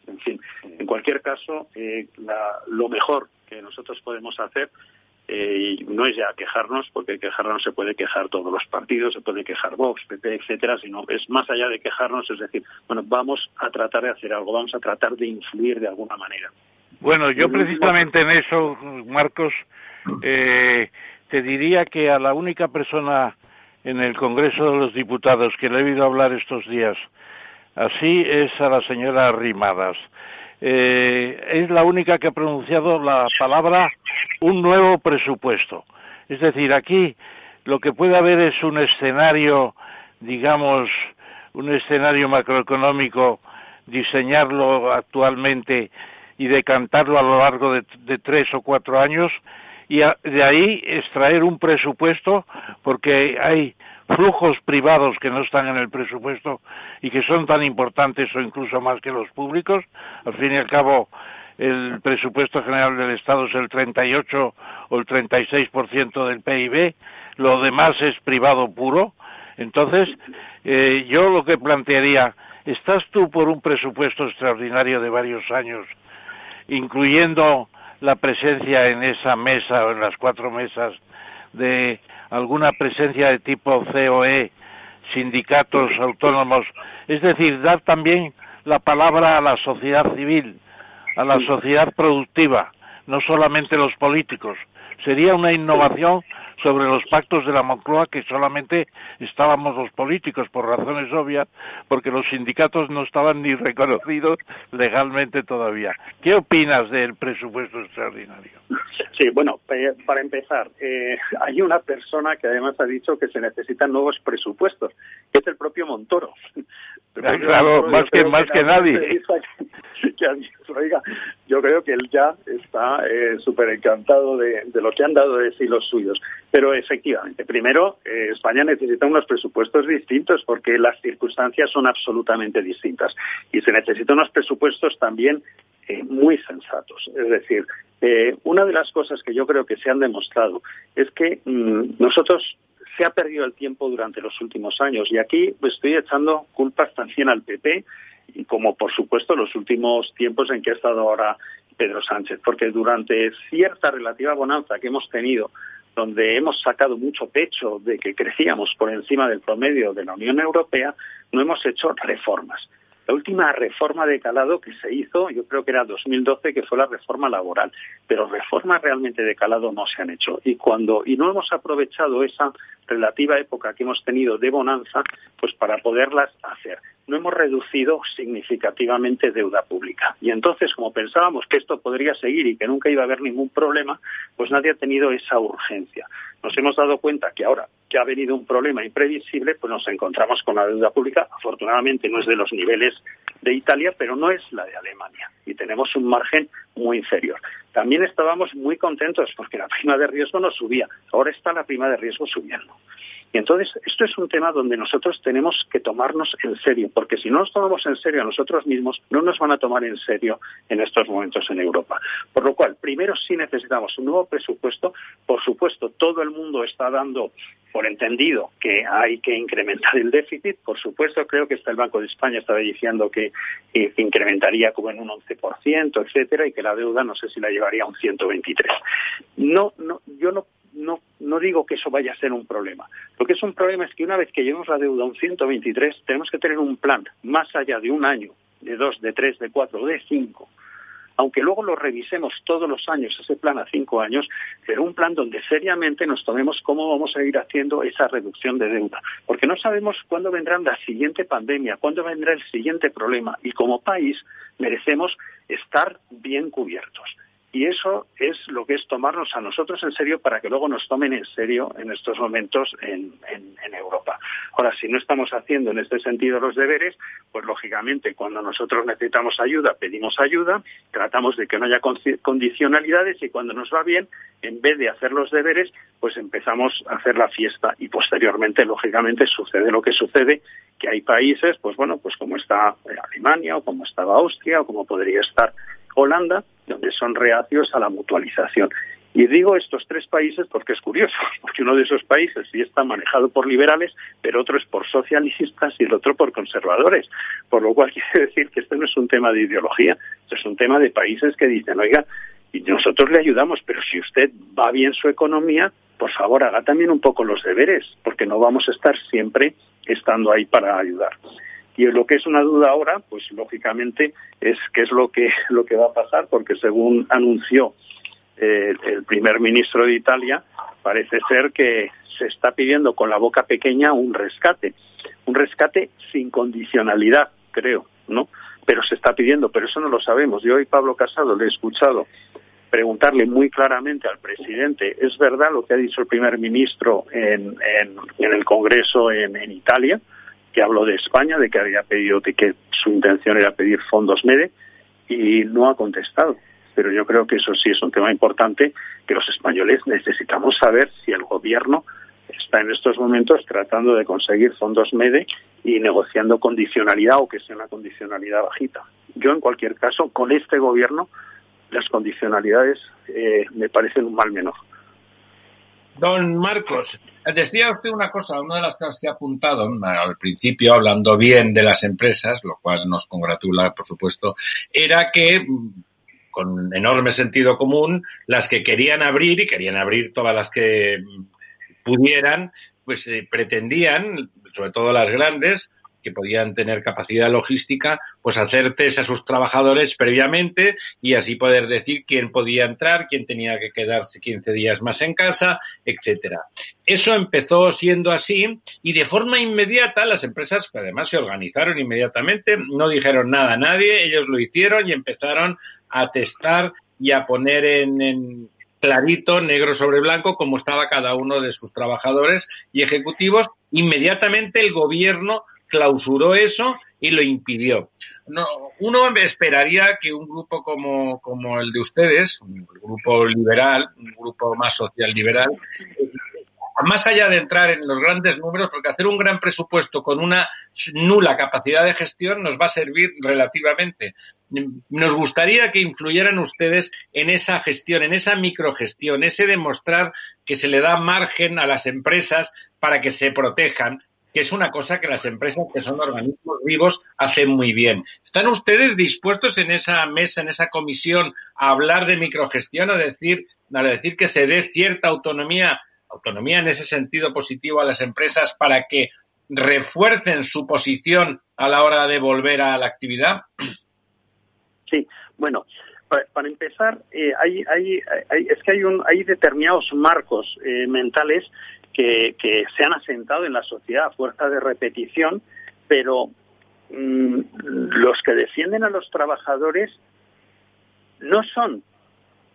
En fin, en cualquier caso, eh, la, lo mejor que nosotros podemos hacer eh, y no es ya quejarnos, porque quejarnos se puede quejar todos los partidos, se puede quejar Vox, PP, etcétera, sino es más allá de quejarnos, es decir, bueno, vamos a tratar de hacer algo, vamos a tratar de influir de alguna manera. Bueno, yo precisamente en eso, Marcos, eh, te diría que a la única persona en el Congreso de los Diputados que le he oído hablar estos días así es a la señora Arrimadas eh, es la única que ha pronunciado la palabra un nuevo presupuesto. Es decir, aquí lo que puede haber es un escenario, digamos, un escenario macroeconómico, diseñarlo actualmente y decantarlo a lo largo de, tres o cuatro años y de ahí extraer un presupuesto porque hay flujos privados que no están en el presupuesto y que son tan importantes o incluso más que los públicos. Al fin y al cabo, el presupuesto general del Estado es el 38 o el 36% del PIB, lo demás es privado puro. Entonces, eh, yo lo que plantearía, ¿estás tú por un presupuesto extraordinario de varios años, incluyendo la presencia en esa mesa o en las cuatro mesas de alguna presencia de tipo COE, sindicatos autónomos, es decir, dar también la palabra a la sociedad civil, a la sociedad productiva, no solamente los políticos. Sería una innovación sobre los pactos de la Moncloa que solamente estábamos los políticos por razones obvias, porque los sindicatos no estaban ni reconocidos legalmente todavía. ¿Qué opinas del presupuesto extraordinario? Sí, bueno, para empezar, eh, hay una persona que además ha dicho que se necesitan nuevos presupuestos, que es el propio Montoro. Ah, claro, más que, más que nadie. yo creo que él ya está eh, súper encantado de, que han dado de sí los suyos. Pero efectivamente, primero, eh, España necesita unos presupuestos distintos porque las circunstancias son absolutamente distintas. Y se necesitan unos presupuestos también eh, muy sensatos. Es decir, una de las cosas que yo creo que se han demostrado es que mm, nosotros se ha perdido el tiempo durante los últimos años y aquí estoy echando culpas también al PP y como por supuesto los últimos tiempos en que ha estado ahora Pedro Sánchez, porque durante cierta relativa bonanza que hemos tenido, donde hemos sacado mucho pecho de que crecíamos por encima del promedio de la Unión Europea, no hemos hecho reformas. La última reforma de calado que se hizo, yo creo que era 2012, que fue la reforma laboral, pero reformas realmente de calado no se han hecho. Y cuando y no hemos aprovechado esa relativa época que hemos tenido de bonanza, pues para poderlas hacer. No hemos reducido significativamente deuda pública. Y entonces, como pensábamos que esto podría seguir y que nunca iba a haber ningún problema, pues nadie ha tenido esa urgencia nos hemos dado cuenta que ahora que ha venido un problema imprevisible, pues nos encontramos con la deuda pública. Afortunadamente no es de los niveles de Italia, pero no es la de Alemania. Y tenemos un margen muy inferior. También estábamos muy contentos porque la prima de riesgo no subía. Ahora está la prima de riesgo subiendo. Y entonces, esto es un tema donde nosotros tenemos que tomarnos en serio, porque si no nos tomamos en serio a nosotros mismos, no nos van a tomar en serio en estos momentos en Europa. Por lo cual, primero sí necesitamos un nuevo presupuesto. Por supuesto, todo el mundo está dando por entendido que hay que incrementar el déficit. Por supuesto, creo que está el Banco de España estaba diciendo que, incrementaría como en un 11%, etcétera, y que la deuda no sé si la llevaría a un 123. No, no, yo no no, no digo que eso vaya a ser un problema. Lo que es un problema es que una vez que llevemos la deuda a un 123, tenemos que tener un plan más allá de un año, de dos, de tres, de cuatro, de cinco. Aunque luego lo revisemos todos los años, ese plan a cinco años, pero un plan donde seriamente nos tomemos cómo vamos a ir haciendo esa reducción de deuda. Porque no sabemos cuándo vendrá la siguiente pandemia, cuándo vendrá el siguiente problema. Y como país merecemos estar bien cubiertos. Y eso es lo que es tomarnos a nosotros en serio para que luego nos tomen en serio en estos momentos en, Europa. Ahora, si no estamos haciendo en este sentido los deberes, pues lógicamente cuando nosotros necesitamos ayuda, pedimos ayuda, tratamos de que no haya condicionalidades y cuando nos va bien, en vez de hacer los deberes, pues empezamos a hacer la fiesta y posteriormente, lógicamente, sucede lo que sucede, que hay países, pues bueno, pues como está Alemania o como estaba Austria o como podría estar Holanda, donde son reacios a la mutualización. Y digo estos tres países porque es curioso, porque uno de esos países sí está manejado por liberales, pero otro es por socialistas y el otro por conservadores. Por lo cual quiere decir que este no es un tema de ideología, este es un tema de países que dicen, oiga, y nosotros le ayudamos, pero si usted va bien su economía, por favor haga también un poco los deberes, porque no vamos a estar siempre estando ahí para ayudar. Y lo que es una duda ahora, pues lógicamente es qué es lo que, lo que va a pasar, porque según anunció eh, el primer ministro de Italia, parece ser que se está pidiendo con la boca pequeña un rescate, un rescate sin condicionalidad, creo, ¿no? Pero se está pidiendo, pero eso no lo sabemos. Yo hoy Pablo Casado le he escuchado preguntarle muy claramente al presidente, ¿es verdad lo que ha dicho el primer ministro en, en, el Congreso en, en Italia? Que habló de España, de que había pedido, de que su intención era pedir fondos MEDE y no ha contestado. Pero yo creo que eso sí es un tema importante que los españoles necesitamos saber si el gobierno está en estos momentos tratando de conseguir fondos MEDE y negociando condicionalidad o que sea una condicionalidad bajita. Yo, en cualquier caso, con este gobierno, las condicionalidades eh, me parecen un mal menor. Don Marcos, decía usted una cosa, una de las cosas que ha apuntado al principio, hablando bien de las empresas, lo cual nos congratula, por supuesto, era que con enorme sentido común, las que querían abrir, y querían abrir todas las que pudieran, pues eh, pretendían, sobre todo las grandes, que podían tener capacidad logística, pues hacer test a sus trabajadores previamente y así poder decir quién podía entrar, quién tenía que quedarse 15 días más en casa, etcétera. Eso empezó siendo así y de forma inmediata las empresas además se organizaron inmediatamente, no dijeron nada a nadie, ellos lo hicieron y empezaron a testar y a poner en, en clarito, negro sobre blanco, cómo estaba cada uno de sus trabajadores y ejecutivos. Inmediatamente el gobierno clausuró eso y lo impidió. No, uno esperaría que un grupo como, como el de ustedes, un grupo liberal, un grupo más social liberal, más allá de entrar en los grandes números, porque hacer un gran presupuesto con una nula capacidad de gestión nos va a servir relativamente. Nos gustaría que influyeran ustedes en esa gestión, en esa microgestión, ese demostrar que se le da margen a las empresas para que se protejan, que es una cosa que las empresas que son organismos vivos hacen muy bien. ¿Están ustedes dispuestos en esa mesa, en esa comisión, a hablar de microgestión, a decir, a decir que se dé cierta autonomía, autonomía en ese sentido positivo a las empresas para que refuercen su posición a la hora de volver a la actividad? Sí, bueno, para, empezar, eh, hay, hay, es que hay, un, hay determinados marcos eh, mentales que, que, se han asentado en la sociedad a fuerza de repetición, pero mm, los que defienden a los trabajadores no son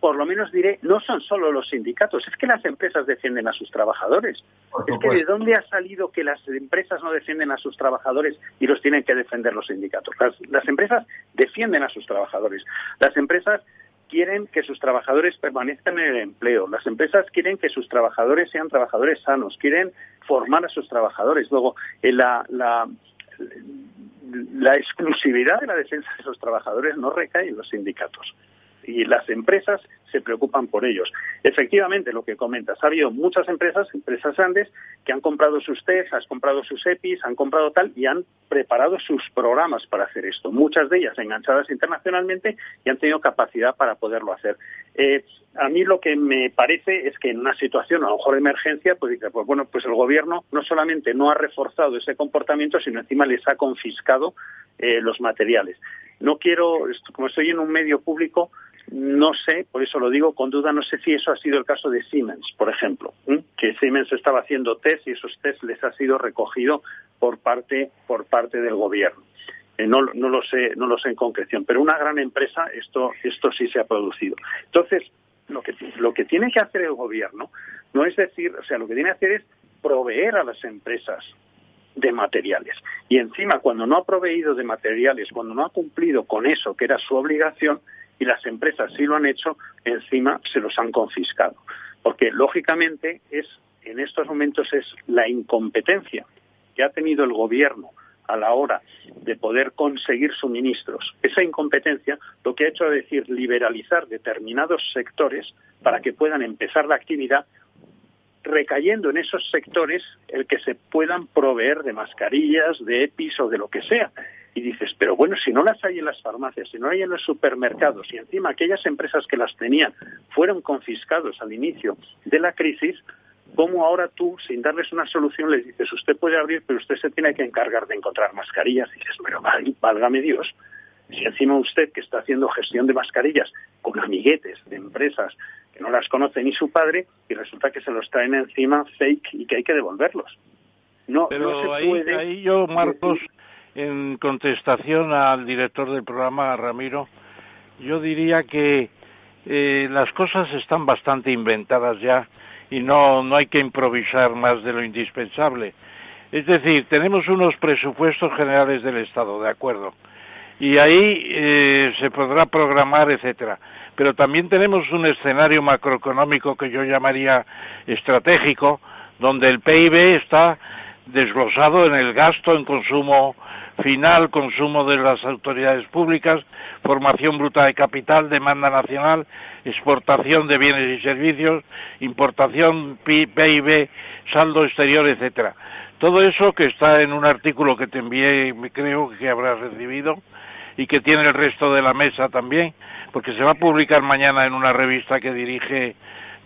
por lo menos diré, no son solo los sindicatos, es que las empresas defienden a sus trabajadores. Es que de dónde ha salido que las empresas no defienden a sus trabajadores y los tienen que defender los sindicatos. Las, empresas defienden a sus trabajadores. Las empresas quieren que sus trabajadores permanezcan en el empleo. Las empresas quieren que sus trabajadores sean trabajadores sanos. Quieren formar a sus trabajadores. Luego, en la, la, la exclusividad de la defensa de esos trabajadores no recae en los sindicatos y las empresas se preocupan por ellos. Efectivamente, lo que comentas, ha habido muchas empresas, empresas grandes, que han comprado sus tests, han comprado sus EPIs, han comprado tal y han preparado sus programas para hacer esto. Muchas de ellas enganchadas internacionalmente y han tenido capacidad para poderlo hacer. Eh, a mí lo que me parece es que en una situación a lo mejor de emergencia, pues pues bueno, pues el gobierno no solamente no ha reforzado ese comportamiento, sino encima les ha confiscado eh, los materiales. No quiero, como estoy en un medio público, no sé, por eso lo digo con duda, no sé si eso ha sido el caso de Siemens, por ejemplo, que Siemens estaba haciendo test y esos test les ha sido recogido por parte, por parte del gobierno. Eh, no, no, lo sé, no lo sé en concreción, pero una gran empresa esto, esto sí se ha producido. Entonces, lo que, lo que tiene que hacer el gobierno no es decir, o sea, lo que tiene que hacer es proveer a las empresas de materiales. Y encima, cuando no ha proveído de materiales, cuando no ha cumplido con eso que era su obligación, y las empresas sí lo han hecho, encima se los han confiscado. Porque lógicamente es en estos momentos es la incompetencia que ha tenido el gobierno a la hora de poder conseguir suministros. Esa incompetencia lo que ha hecho es decir liberalizar determinados sectores para que puedan empezar la actividad recayendo en esos sectores el que se puedan proveer de mascarillas, de EPIs o de lo que sea y dices, pero bueno, si no las hay en las farmacias, si no hay en los supermercados y encima aquellas empresas que las tenían fueron confiscados al inicio de la crisis, ¿cómo ahora tú, sin darles una solución, les dices, usted puede abrir, pero usted se tiene que encargar de encontrar mascarillas? Y dices, pero válgame Dios, si encima usted que está haciendo gestión de mascarillas con amiguetes de empresas que no las conoce ni su padre y resulta que se los traen encima fake y que hay que devolverlos. No, pero se ahí, puede ahí yo, Marcos, en contestación al director del programa, Ramiro, yo diría que eh, las cosas están bastante inventadas ya y no, no hay que improvisar más de lo indispensable. Es decir, tenemos unos presupuestos generales del Estado, de acuerdo, y ahí eh, se podrá programar, etcétera. Pero también tenemos un escenario macroeconómico que yo llamaría estratégico, donde el PIB está desglosado en el gasto en consumo final, consumo de las autoridades públicas, formación bruta de capital, demanda nacional, exportación de bienes y servicios, importación, PIB, saldo exterior, etcétera. Todo eso que está en un artículo que te envié, creo que habrás recibido, y que tiene el resto de la mesa también, porque se va a publicar mañana en una revista que dirige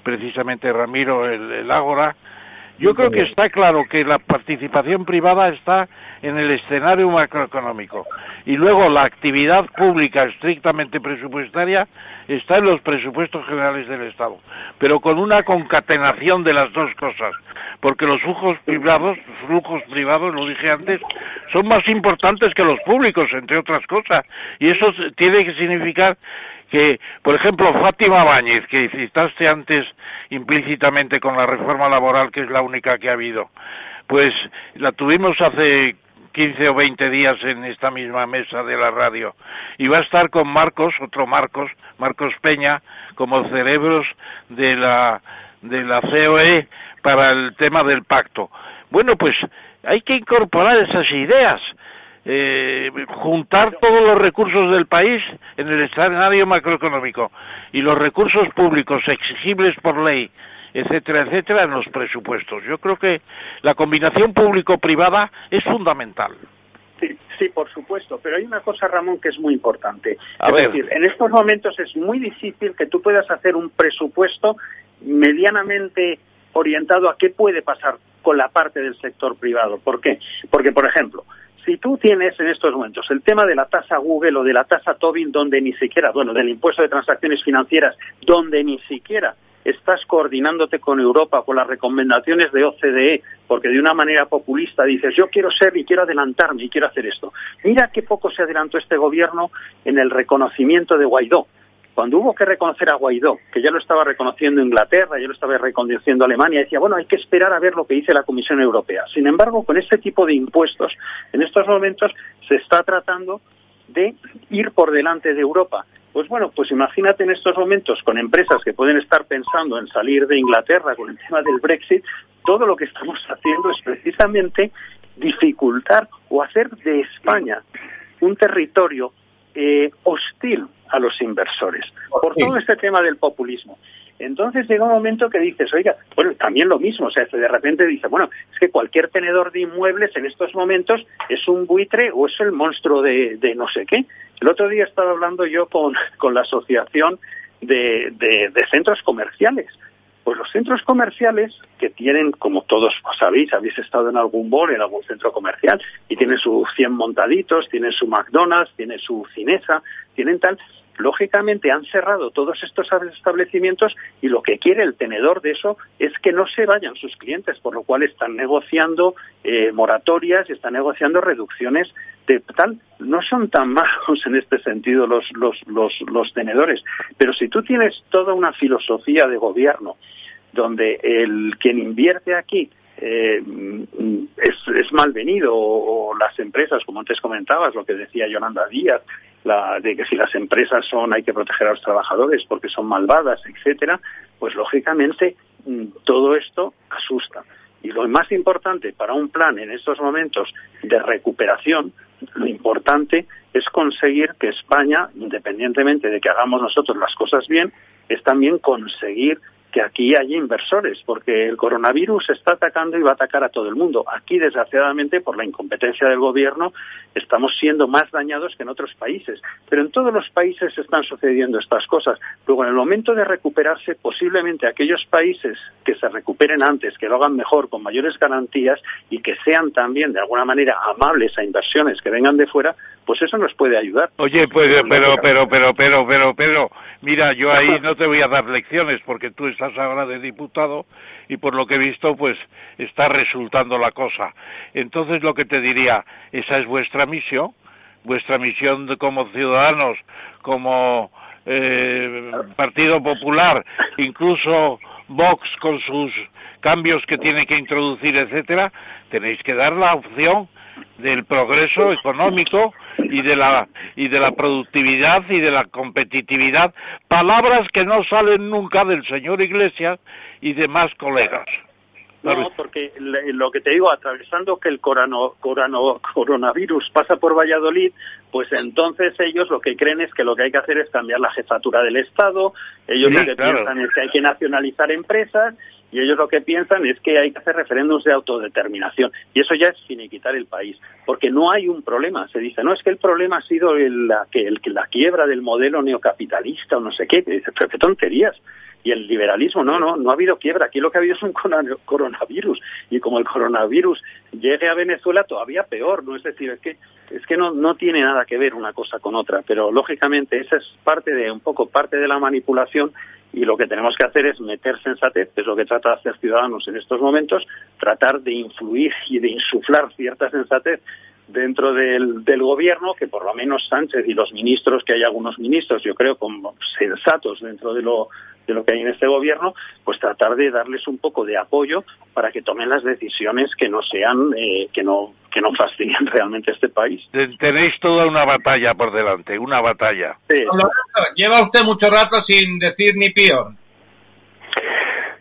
precisamente Ramiro el, el Ágora, yo creo que está claro que la participación privada está en el escenario macroeconómico. Y luego la actividad pública estrictamente presupuestaria está en los presupuestos generales del Estado, pero con una concatenación de las dos cosas, porque los flujos privados, flujos privados, lo dije antes, son más importantes que los públicos, entre otras cosas, y eso tiene que significar que, por ejemplo, Fátima Báñez, que citaste antes implícitamente con la reforma laboral, que es la única que ha habido, pues la tuvimos hace 15 o 20 días en esta misma mesa de la radio. Y va a estar con Marcos, otro Marcos, Marcos Peña, como cerebros de la, de la COE para el tema del pacto. Bueno, pues hay que incorporar esas ideas eh, juntar todos los recursos del país en el escenario macroeconómico y los recursos públicos exigibles por ley, etcétera, etcétera, en los presupuestos. Yo creo que la combinación público-privada es fundamental. Sí, sí, por supuesto, pero hay una cosa, Ramón, que es muy importante. es decir, en estos momentos es muy difícil que tú puedas hacer un presupuesto medianamente orientado a qué puede pasar con la parte del sector privado. ¿Por qué? Porque, por ejemplo, si tú tienes en estos momentos el tema de la tasa Google o de la tasa Tobin, donde ni siquiera, bueno, del impuesto de transacciones financieras, donde ni siquiera estás coordinándote con Europa, con las recomendaciones de OCDE, porque de una manera populista dices, yo quiero ser y quiero adelantarme y quiero hacer esto. Mira qué poco se adelantó este gobierno en el reconocimiento de Guaidó. Cuando hubo que reconocer a Guaidó, que ya lo estaba reconociendo Inglaterra, ya lo estaba reconociendo Alemania, decía, bueno, hay que esperar a ver lo que dice la Comisión Europea. Sin embargo, con este tipo de impuestos, en estos momentos se está tratando de ir por delante de Europa. Pues bueno, pues imagínate en estos momentos con empresas que pueden estar pensando en salir de Inglaterra con el tema del Brexit, todo lo que estamos haciendo es precisamente dificultar o hacer de España un territorio eh, hostil a los inversores por todo este tema del populismo. Entonces llega un momento que dices, oiga, bueno, también lo mismo, o sea, de repente dice, bueno, es que cualquier tenedor de inmuebles en estos momentos es un buitre o es el monstruo de, de no sé qué. El otro día estaba hablando yo con, con la asociación de, de, de centros comerciales. Pues los centros comerciales que tienen, como todos sabéis, habéis estado en algún bar, en algún centro comercial, y tienen sus 100 montaditos, tienen su McDonald's, tienen su Cinesa, tienen tal, lógicamente han cerrado todos estos establecimientos y lo que quiere el tenedor de eso es que no se vayan sus clientes, por lo cual están negociando eh, moratorias y están negociando reducciones de tal. No son tan malos en este sentido los, los, los, los tenedores, pero si tú tienes toda una filosofía de gobierno donde el quien invierte aquí eh, es, malvenido o, o, las empresas, como antes comentabas, lo que decía Yolanda Díaz, la, de que si las empresas son hay que proteger a los trabajadores porque son malvadas, etcétera, pues lógicamente mm, todo esto asusta. Y lo más importante para un plan en estos momentos de recuperación, lo importante es conseguir que España, independientemente de que hagamos nosotros las cosas bien, es también conseguir que aquí haya inversores, porque el coronavirus está atacando y va a atacar a todo el mundo. Aquí, desgraciadamente, por la incompetencia del gobierno, estamos siendo más dañados que en otros países. Pero en todos los países están sucediendo estas cosas. Luego, en el momento de recuperarse, posiblemente aquellos países que se recuperen antes, que lo hagan mejor, con mayores garantías y que sean también, de alguna manera, amables a inversiones que vengan de fuera, pues eso nos puede ayudar. Oye, pues, pero, pero, pero, pero, pero, pero, mira, yo ahí no te voy a dar lecciones porque tú estás ahora de diputado y por lo que he visto, pues está resultando la cosa. Entonces, lo que te diría, esa es vuestra misión, vuestra misión de, como ciudadanos, como eh, Partido Popular, incluso Vox con sus cambios que tiene que introducir, etcétera, tenéis que dar la opción del progreso económico y de la y de la productividad y de la competitividad palabras que no salen nunca del señor Iglesias y demás colegas. No, porque lo que te digo, atravesando que el corano, corano, coronavirus pasa por Valladolid, pues entonces ellos lo que creen es que lo que hay que hacer es cambiar la jefatura del Estado, ellos lo que piensan es que hay que nacionalizar empresas y ellos lo que piensan es que hay que hacer referéndums de autodeterminación. Y eso ya es finiquitar el país, porque no hay un problema. Se dice, no, es que el problema ha sido la, que, el, la quiebra del modelo neocapitalista o no sé qué. Dice, qué tonterías y el liberalismo, no, no, no ha habido quiebra. Aquí lo que ha habido es un coronavirus y como el coronavirus llegue a Venezuela todavía peor, ¿no? Es decir, es que, es que no, no tiene nada que ver una cosa con otra, pero lógicamente esa es parte de, un poco parte de la manipulación y lo que tenemos que hacer es meter sensatez, que es lo que trata de hacer Ciudadanos en estos momentos, tratar de influir y de insuflar cierta sensatez dentro del, del, gobierno, que por lo menos Sánchez y los ministros, que hay algunos ministros, yo creo, como sensatos dentro de lo, de lo que hay en este gobierno, pues tratar de darles un poco de apoyo para que tomen las decisiones que no sean, eh, que no que no fastidien realmente a este país. Tenéis toda una batalla por delante, una batalla. Sí. Lleva usted mucho rato sin decir ni pío.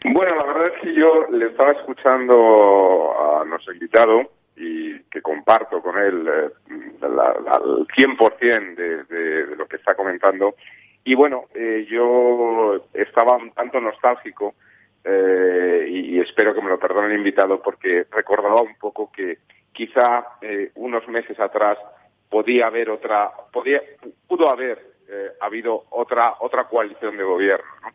Bueno, la verdad es que yo le estaba escuchando a nuestro invitado y que comparto con él eh, la, la, el 100% de, de, de lo que está comentando. Y bueno, eh, yo estaba un tanto nostálgico eh, y, y, espero que me lo perdone el invitado porque recordaba un poco que quizá eh, unos meses atrás podía haber otra, podía, pudo haber eh, habido otra otra coalición de gobierno, ¿no?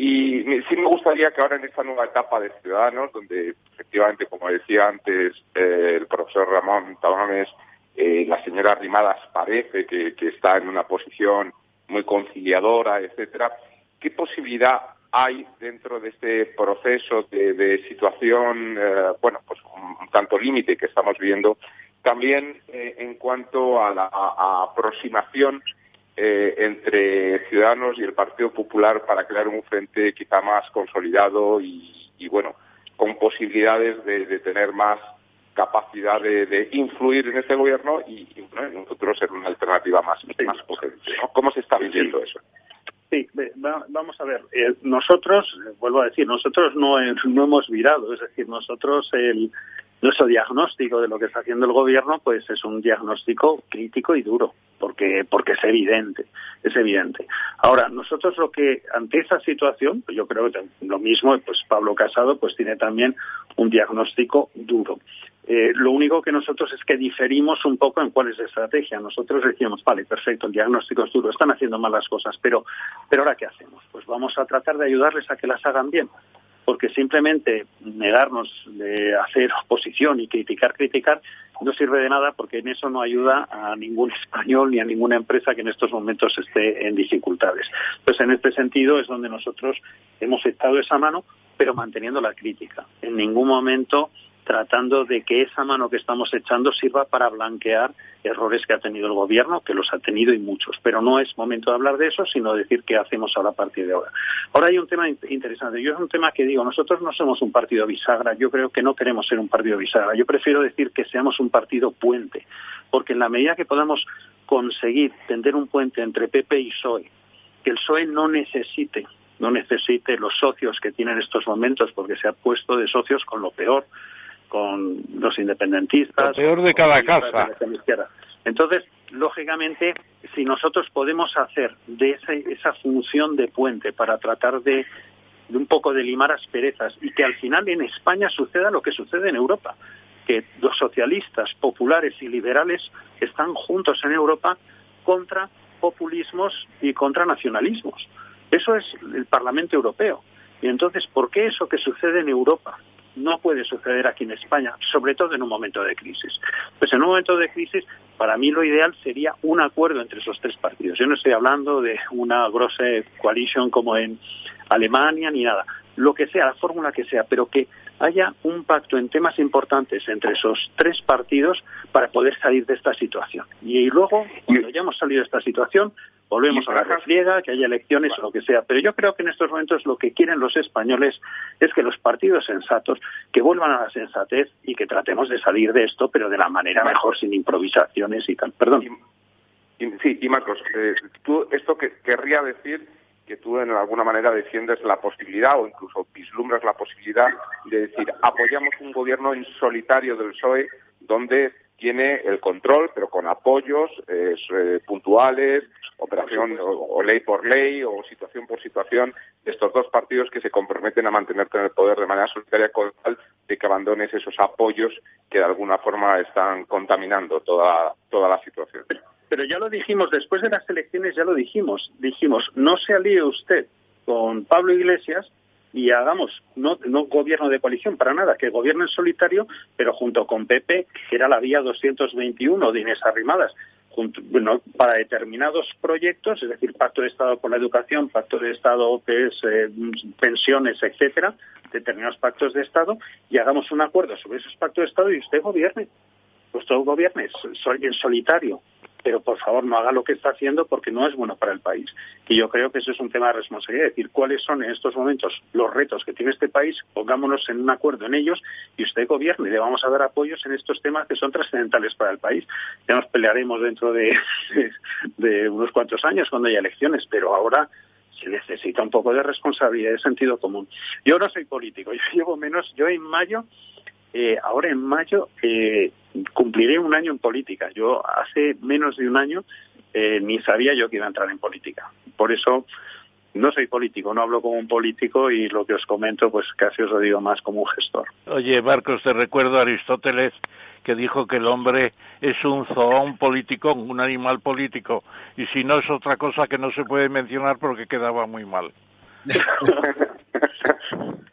Y sí me gustaría que ahora en esta nueva etapa de Ciudadanos, donde efectivamente, como decía antes eh, el profesor Ramón Tamames, eh, la señora Rimadas parece que, está en una posición muy conciliadora, etcétera, ¿qué posibilidad hay dentro de este proceso de, situación, eh, bueno, pues un, tanto límite que estamos viendo, también en cuanto a la aproximación eh, entre Ciudadanos y el Partido Popular para crear un frente quizá más consolidado y, bueno, con posibilidades de, tener más capacidad de, influir en este gobierno y, bueno, nosotros ser una alternativa más, más potente. ¿Cómo se está viviendo eso? Sí, vamos a ver. Eh, nosotros, vuelvo a decir, nosotros no, no hemos virado, es decir, nosotros el, nuestro diagnóstico de lo que está haciendo el gobierno pues es un diagnóstico crítico y duro porque porque es evidente es evidente ahora nosotros lo que ante esa situación pues yo creo que lo mismo pues Pablo Casado pues tiene también un diagnóstico duro eh, lo único que nosotros es que diferimos un poco en cuál es la estrategia. Nosotros decíamos, vale, perfecto, el diagnóstico es duro, están haciendo mal las cosas, pero, pero ahora ¿qué hacemos? Pues vamos a tratar de ayudarles a que las hagan bien porque simplemente negarnos de hacer oposición y criticar, criticar, no sirve de nada porque en eso no ayuda a ningún español ni a ninguna empresa que en estos momentos esté en dificultades. Entonces, en este sentido es donde nosotros hemos echado esa mano, pero manteniendo la crítica. En ningún momento tratando de que esa mano que estamos echando sirva para blanquear errores que ha tenido el gobierno, que los ha tenido y muchos. Pero no es momento de hablar de eso, sino decir qué hacemos ahora a partir de ahora. Ahora hay un tema interesante. Yo es un tema que digo, nosotros no somos un partido bisagra. Yo creo que no queremos ser un partido bisagra. Yo prefiero decir que seamos un partido puente, porque en la medida que podamos conseguir tender un puente entre PP y PSOE, que el PSOE no necesite no necesite los socios que tiene en estos momentos, porque se ha puesto de socios con lo peor, con los independentistas. Lo peor de cada casa. Entonces, lógicamente, si nosotros podemos hacer de esa función de puente para tratar de, de un poco de limar asperezas y que al final en España suceda lo que sucede en Europa, que los socialistas, populares y liberales están juntos en Europa contra populismos y contra nacionalismos. Eso es el Parlamento Europeo. Y entonces, ¿por qué eso que sucede en Europa no puede suceder aquí en España, sobre todo en un momento de crisis. Pues en un momento de crisis, para mí lo ideal sería un acuerdo entre esos tres partidos. Yo no estoy hablando de una grossa coalition como en Alemania ni nada. Lo que sea, la fórmula que sea, pero que haya un pacto en temas importantes entre esos tres partidos para poder salir de esta situación. Y luego, cuando hayamos salido de esta situación, volvemos a la refriega, que haya elecciones o lo que sea. Pero yo creo que en estos momentos lo que quieren los españoles es que los partidos sensatos que vuelvan a la sensatez y que tratemos de salir de esto, pero de la manera mejor, sin improvisaciones y tal. Perdón. sí, y Marcos, eh, tú esto que querría decir que tú en alguna manera defiendes la posibilidad o incluso vislumbras la posibilidad de decir apoyamos un gobierno en solitario del PSOE donde tiene el control, pero con apoyos eh, puntuales, operación o, ley por ley o situación por situación de estos dos partidos que se comprometen a mantenerte en el poder de manera solitaria con tal de que abandones esos apoyos que de alguna forma están contaminando toda, toda la situación. Pero ya lo dijimos, después de las elecciones ya lo dijimos, dijimos, no se alíe usted con Pablo Iglesias y hagamos no, no gobierno de coalición para nada, que gobierne en solitario, pero junto con PP, que era la vía 221 de Inés Arrimadas, junto, para determinados proyectos, es decir, pacto de Estado por la educación, pacto de Estado que eh, pensiones, etcétera, determinados pactos de Estado, y hagamos un acuerdo sobre esos pactos de Estado y usted gobierne. Usted gobierne en solitario pero por favor no haga lo que está haciendo porque no es bueno para el país. Y yo creo que eso es un tema de responsabilidad, es decir, cuáles son en estos momentos los retos que tiene este país, pongámonos en un acuerdo en ellos y usted gobierne le vamos a dar apoyos en estos temas que son trascendentales para el país. Ya nos pelearemos dentro de, de, unos cuantos años cuando haya elecciones, pero ahora se necesita un poco de responsabilidad de sentido común. Yo no soy político, yo llevo menos, yo en mayo eh, ahora en mayo eh, cumpliré un año en política. Yo hace menos de un año eh, ni sabía yo que iba a entrar en política. Por eso no soy político, no hablo como un político y lo que os comento pues casi os lo digo más como un gestor. Oye, Marcos, te recuerdo a Aristóteles que dijo que el hombre es un zoón político, un animal político, y si no es otra cosa que no se puede mencionar porque quedaba muy mal.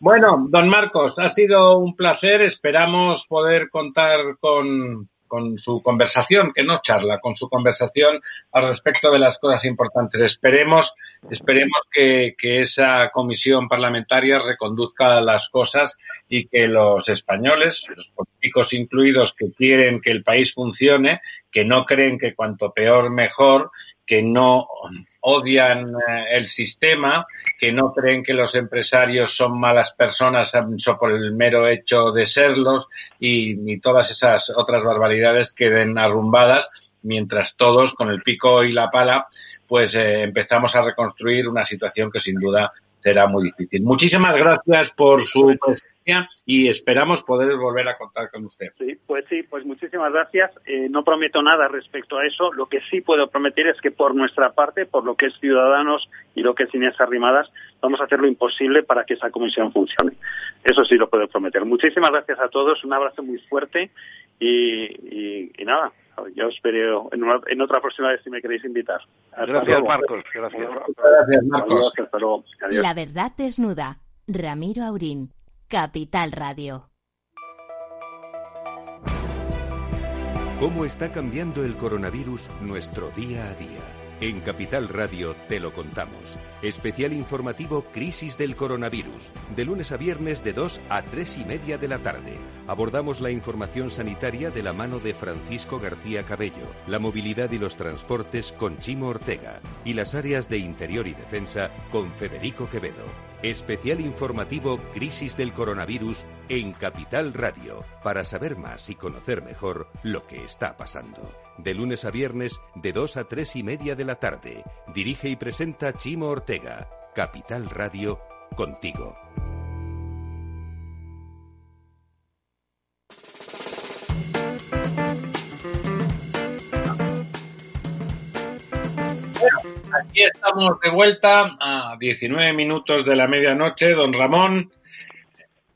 bueno, don Marcos, ha sido un placer. Esperamos poder contar con, con su conversación, que no charla, con su conversación al respecto de las cosas importantes. Esperemos, esperemos que, que, esa comisión parlamentaria reconduzca las cosas y que los españoles, los políticos incluidos que quieren que el país funcione, que no creen que cuanto peor mejor, que no odian eh, el sistema, que no creen que los empresarios son malas personas por el mero hecho de serlos y ni todas esas otras barbaridades queden arrumbadas mientras todos con el pico y la pala pues eh, empezamos a reconstruir una situación que sin duda será muy difícil. Muchísimas gracias por su presencia y esperamos poder volver a contar con usted. Sí, pues sí, pues muchísimas gracias. Eh, no prometo nada respecto a eso. Lo que sí puedo prometer es que por nuestra parte, por lo que es Ciudadanos y lo que es Inés Arrimadas, vamos a hacer lo imposible para que esa comisión funcione. Eso sí lo puedo prometer. Muchísimas gracias a todos. Un abrazo muy fuerte y, y nada, yo en, una, en, otra próxima vez si me queréis invitar. Hasta gracias, luego. Marcos. Gracias. Gracias, Marcos. Hasta luego. Adiós. La verdad desnuda. Ramiro Aurín, Capital Radio. ¿Cómo está cambiando el coronavirus nuestro día a día? En Capital Radio te lo contamos. Especial informativo Crisis del Coronavirus. De lunes a viernes de 2 a 3 y media de la tarde. Abordamos la información sanitaria de la mano de Francisco García Cabello, la movilidad y los transportes con Chimo Ortega y las áreas de interior y defensa con Federico Quevedo. Especial informativo Crisis del Coronavirus en Capital Radio, para saber más y conocer mejor lo que está pasando. De lunes a viernes, de 2 a 3 y media de la tarde. Dirige y presenta Chimo Ortega. Capital Radio, contigo. Aquí estamos de vuelta a 19 minutos de la medianoche. Don Ramón,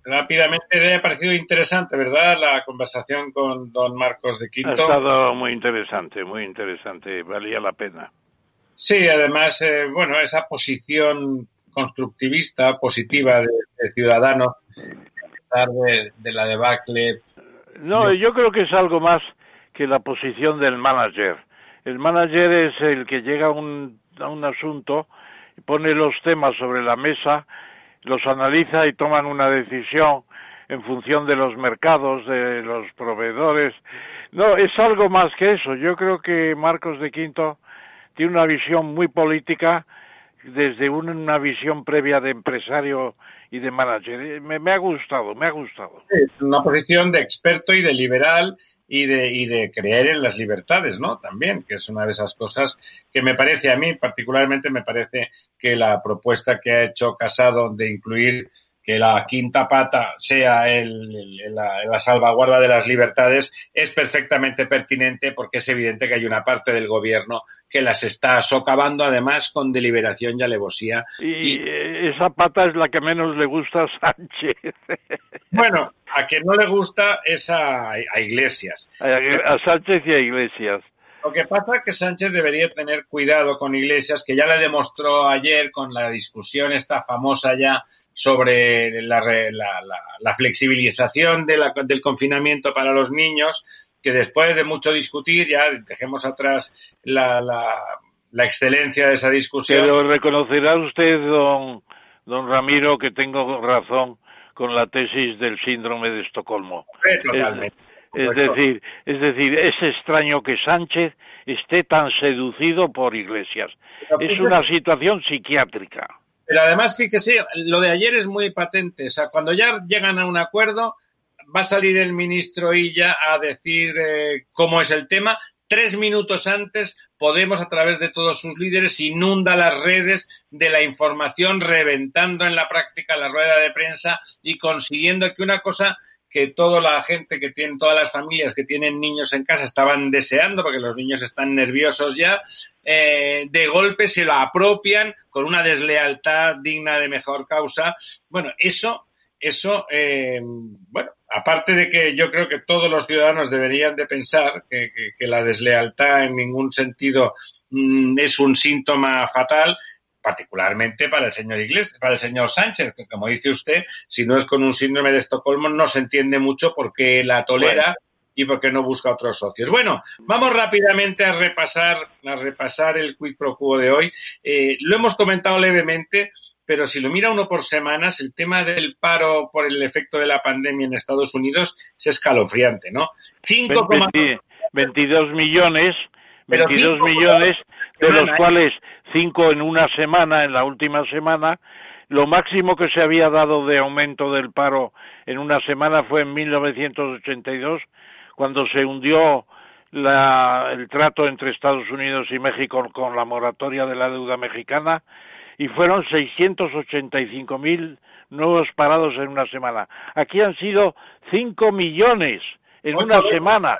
rápidamente le ha parecido interesante, ¿verdad? La conversación con don Marcos de Quinto. Ha estado muy interesante, muy interesante. Valía la pena. Sí, además, eh, bueno, esa posición constructivista, positiva de, de Ciudadanos, de, de la debacle. No, yo creo que es algo más que la posición del manager. El manager es el que llega a un, a un asunto y pone los temas sobre la mesa, los analiza y toman una decisión en función de los mercados, de los proveedores. No, es algo más que eso. Yo creo que Marcos de Quinto tiene una visión muy política desde una visión previa de empresario y de manager. Me, me ha gustado, me ha gustado. Es una posición de experto y de liberal y de, y de creer en las libertades, ¿no? También, que es una de esas cosas que me parece a mí, particularmente me parece que la propuesta que ha hecho Casado de incluir que la quinta pata sea el, el, la, la, salvaguarda de las libertades es perfectamente pertinente porque es evidente que hay una parte del gobierno que las está socavando además con deliberación y alevosía. Y, y esa pata es la que menos le gusta a Sánchez. Bueno, a quien no le gusta es a, a Iglesias. A, a Sánchez y a Iglesias. Lo que pasa es que Sánchez debería tener cuidado con Iglesias, que ya le demostró ayer con la discusión esta famosa ya sobre la, la, la, la flexibilización de del confinamiento para los niños, que después de mucho discutir, ya dejemos atrás la, excelencia de esa discusión. Pero reconocerá usted, don, don Ramiro, que tengo razón con la tesis del síndrome de Estocolmo. Sí, totalmente. Es, es decir, es decir, es extraño que Sánchez esté tan seducido por Iglesias. Es una situación psiquiátrica. Pero además, fíjese, lo de ayer es muy patente. O sea, cuando ya llegan a un acuerdo, va a salir el ministro Illa a decir eh, cómo es el tema. Tres minutos antes, Podemos, a través de todos sus líderes, inunda las redes de la información, reventando en la práctica la rueda de prensa y consiguiendo que una cosa que toda la gente que tiene, todas las familias que tienen niños en casa estaban deseando, porque los niños están nerviosos ya, eh, de golpe se lo apropian con una deslealtad digna de mejor causa. Bueno, eso, eso, eh, bueno, aparte de que yo creo que todos los ciudadanos deberían de pensar que, la deslealtad en ningún sentido mm, es un síntoma fatal, particularmente para el señor Iglesias, para el señor Sánchez, que como dice usted, si no es con un síndrome de Estocolmo, no se entiende mucho por qué la tolera y por qué no busca otros socios. Bueno, vamos rápidamente a repasar, a repasar el quid pro quo de hoy. Eh, lo hemos comentado levemente, pero si lo mira uno por semanas, el tema del paro por el efecto de la pandemia en Estados Unidos es escalofriante, ¿no? 5, 22 millones, 22 millones, de los cuales 5 en una semana, en la última semana. Lo máximo que se había dado de aumento del paro en una semana fue en 1982, cuando se hundió el trato entre Estados Unidos y México con la moratoria de la deuda mexicana y fueron 685 mil nuevos parados en una semana. Aquí han sido 5 millones en una semana.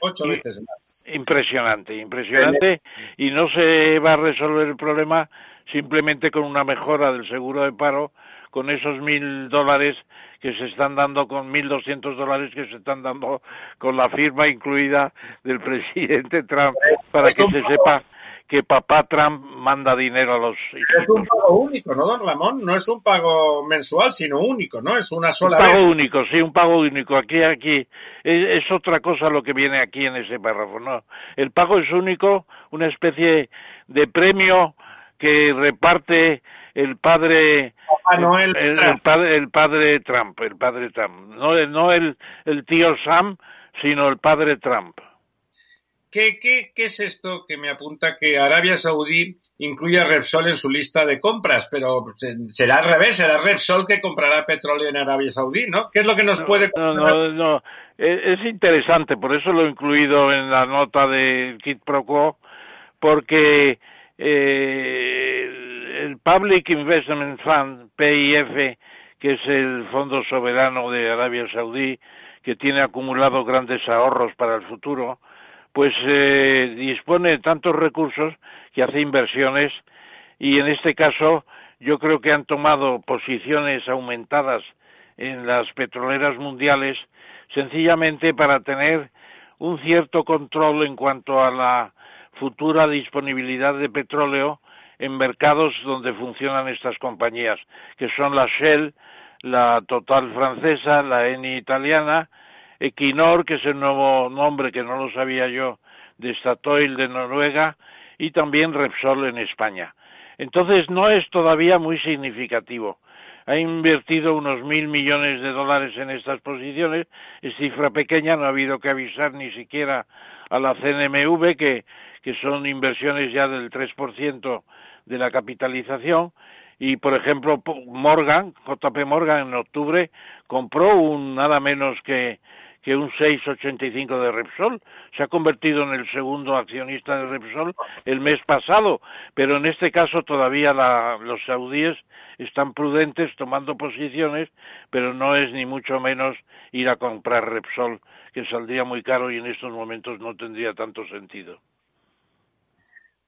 Ocho veces más. Impresionante, impresionante. Y no se va a resolver el problema simplemente con una mejora del seguro de paro, con esos mil dólares que se están dando con 1.200 dólares que se están dando con la firma incluida del presidente Trump para que se sepa que papá Trump manda dinero a los Es un pago único, ¿no, don Ramón? No es un pago mensual, sino único, ¿no? Es una sola un pago único, sí, un pago único. Aquí, aquí, es, otra cosa lo que viene aquí en ese párrafo, ¿no? El pago es único, una especie de premio que reparte el padre el, padre, el padre Trump, el padre Trump, no, no el, el tío Sam, sino el padre Trump. ¿Qué, qué, qué es esto que me apunta que Arabia Saudí incluye a Repsol en su lista de compras? Pero será al revés, será Repsol que comprará petróleo en Arabia Saudí, ¿no? ¿Qué es lo que nos puede No, no, no. Es, interesante, por eso lo he incluido en la nota de Kit Pro Quo, porque eh, el Public Investment Fund, PIF, que es el Fondo Soberano de Arabia Saudí, que tiene acumulado grandes ahorros para el futuro, pues eh, dispone de tantos recursos que hace inversiones y en este caso yo creo que han tomado posiciones aumentadas en las petroleras mundiales sencillamente para tener un cierto control en cuanto a la futura disponibilidad de petróleo en mercados donde funcionan estas compañías, que son la Shell, la Total francesa, la Eni italiana Equinor, que es el nuevo nombre que no lo sabía yo, de Statoil de Noruega, y también Repsol en España. Entonces no es todavía muy significativo. Ha invertido unos mil millones de dólares en estas posiciones, es cifra pequeña, no ha habido que avisar ni siquiera a la CNMV que, que son inversiones ya del 3% de la capitalización, y por ejemplo Morgan, JP Morgan en octubre compró un nada menos que que un 6,85 de Repsol. Se ha convertido en el segundo accionista de Repsol el mes pasado, pero en este caso todavía los saudíes están prudentes tomando posiciones, pero no es ni mucho menos ir a comprar Repsol, que saldría muy caro y en estos momentos no tendría tanto sentido.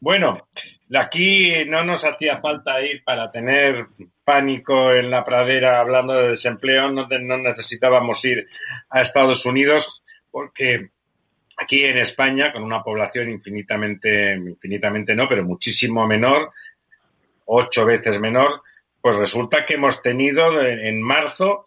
Bueno, aquí no nos hacía falta ir para tener pánico en la pradera hablando de desempleo, no, necesitábamos ir a Estados Unidos porque aquí en España, con una población infinitamente, infinitamente no, pero muchísimo menor, ocho veces menor, pues resulta que hemos tenido en marzo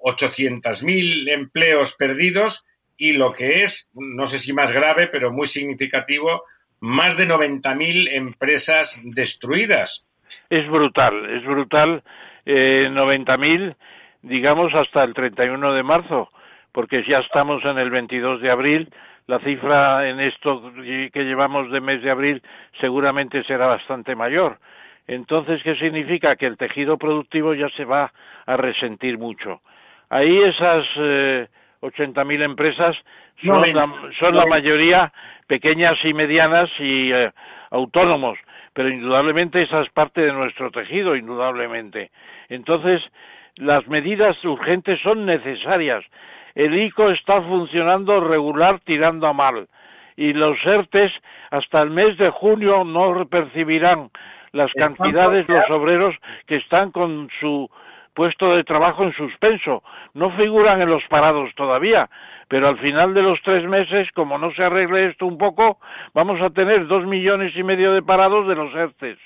800.000 empleos perdidos y lo que es, no sé si más grave, pero muy significativo, más de 90.000 empresas destruidas. Es brutal, es brutal. Eh, 90.000, digamos, hasta el 31 de marzo, porque ya estamos en el 22 de abril. La cifra en esto que llevamos de mes de abril seguramente será bastante mayor. Entonces, ¿qué significa? Que el tejido productivo ya se va a resentir mucho. Ahí esas eh, 80.000 empresas son, la, son la mayoría pequeñas y medianas y eh, autónomos, pero indudablemente esa es parte de nuestro tejido, indudablemente. Entonces, las medidas urgentes son necesarias. El ICO está funcionando regular tirando a mal. Y los ERTES hasta el mes de junio no percibirán las cantidades los obreros que están con su puesto de trabajo en suspenso. No figuran en los parados todavía, pero al final de los tres meses, como no se arregle esto un poco, vamos a tener dos millones y medio de parados de los ERTES.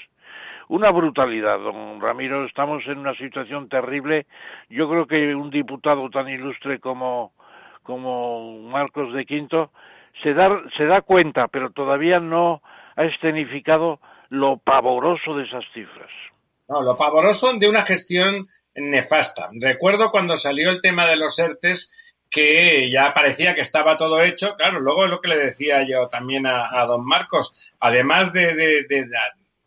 una brutalidad, don Ramiro. Estamos en una situación terrible. Yo creo que un diputado tan ilustre como, Marcos de Quinto se da, se da cuenta, pero todavía no ha escenificado lo pavoroso de esas cifras. No, lo pavoroso de una gestión nefasta. Recuerdo cuando salió el tema de los ERTES que ya parecía que estaba todo hecho. Claro, luego es lo que le decía yo también a, don Marcos, además de,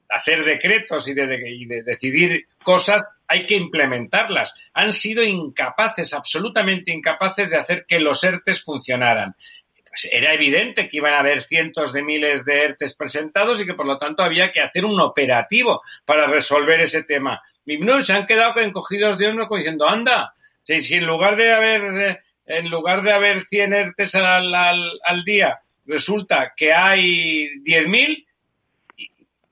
hacer decretos y de, decidir cosas, hay que implementarlas. Han sido incapaces, absolutamente incapaces de hacer que los ERTES funcionaran. Pues era evidente que iban a haber cientos de miles de ERTES presentados y que por lo tanto había que hacer un operativo para resolver ese tema. Y no, se han quedado encogidos de hombros diciendo, anda, si, en lugar de haber eh, en lugar de haber 100 ERTES al, al, día, resulta que hay 10.000,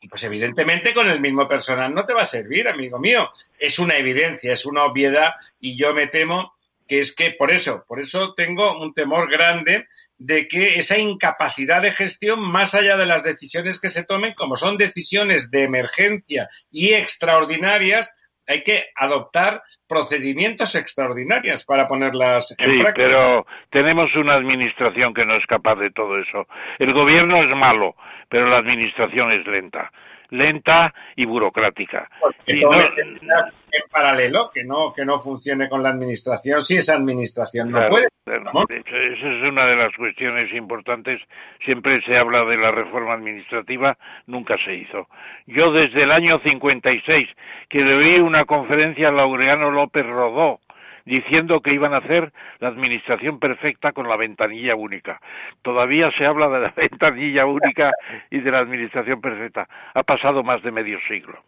y pues evidentemente con el mismo personal no te va a servir, amigo mío. Es una evidencia, es una obviedad y yo me temo que es que por eso, por eso tengo un temor grande de que esa incapacidad de gestión, más allá de las decisiones que se tomen, como son decisiones de emergencia y extraordinarias, hay que adoptar procedimientos extraordinarios para ponerlas en sí, pero tenemos una administración que no es capaz de todo eso. El gobierno es malo, pero la administración es lenta lenta y burocrática. En paralelo, que no, que no funcione con la administración, si esa administración no puede. Esa es una de las cuestiones importantes. Siempre se habla de la reforma administrativa, nunca se hizo. Yo desde el año 56, que le oí una conferencia a Laureano López Rodó, diciendo que iban a hacer la administración perfecta con la ventanilla única. Todavía se habla de la ventanilla única y de la administración perfecta. Ha pasado más de medio siglo.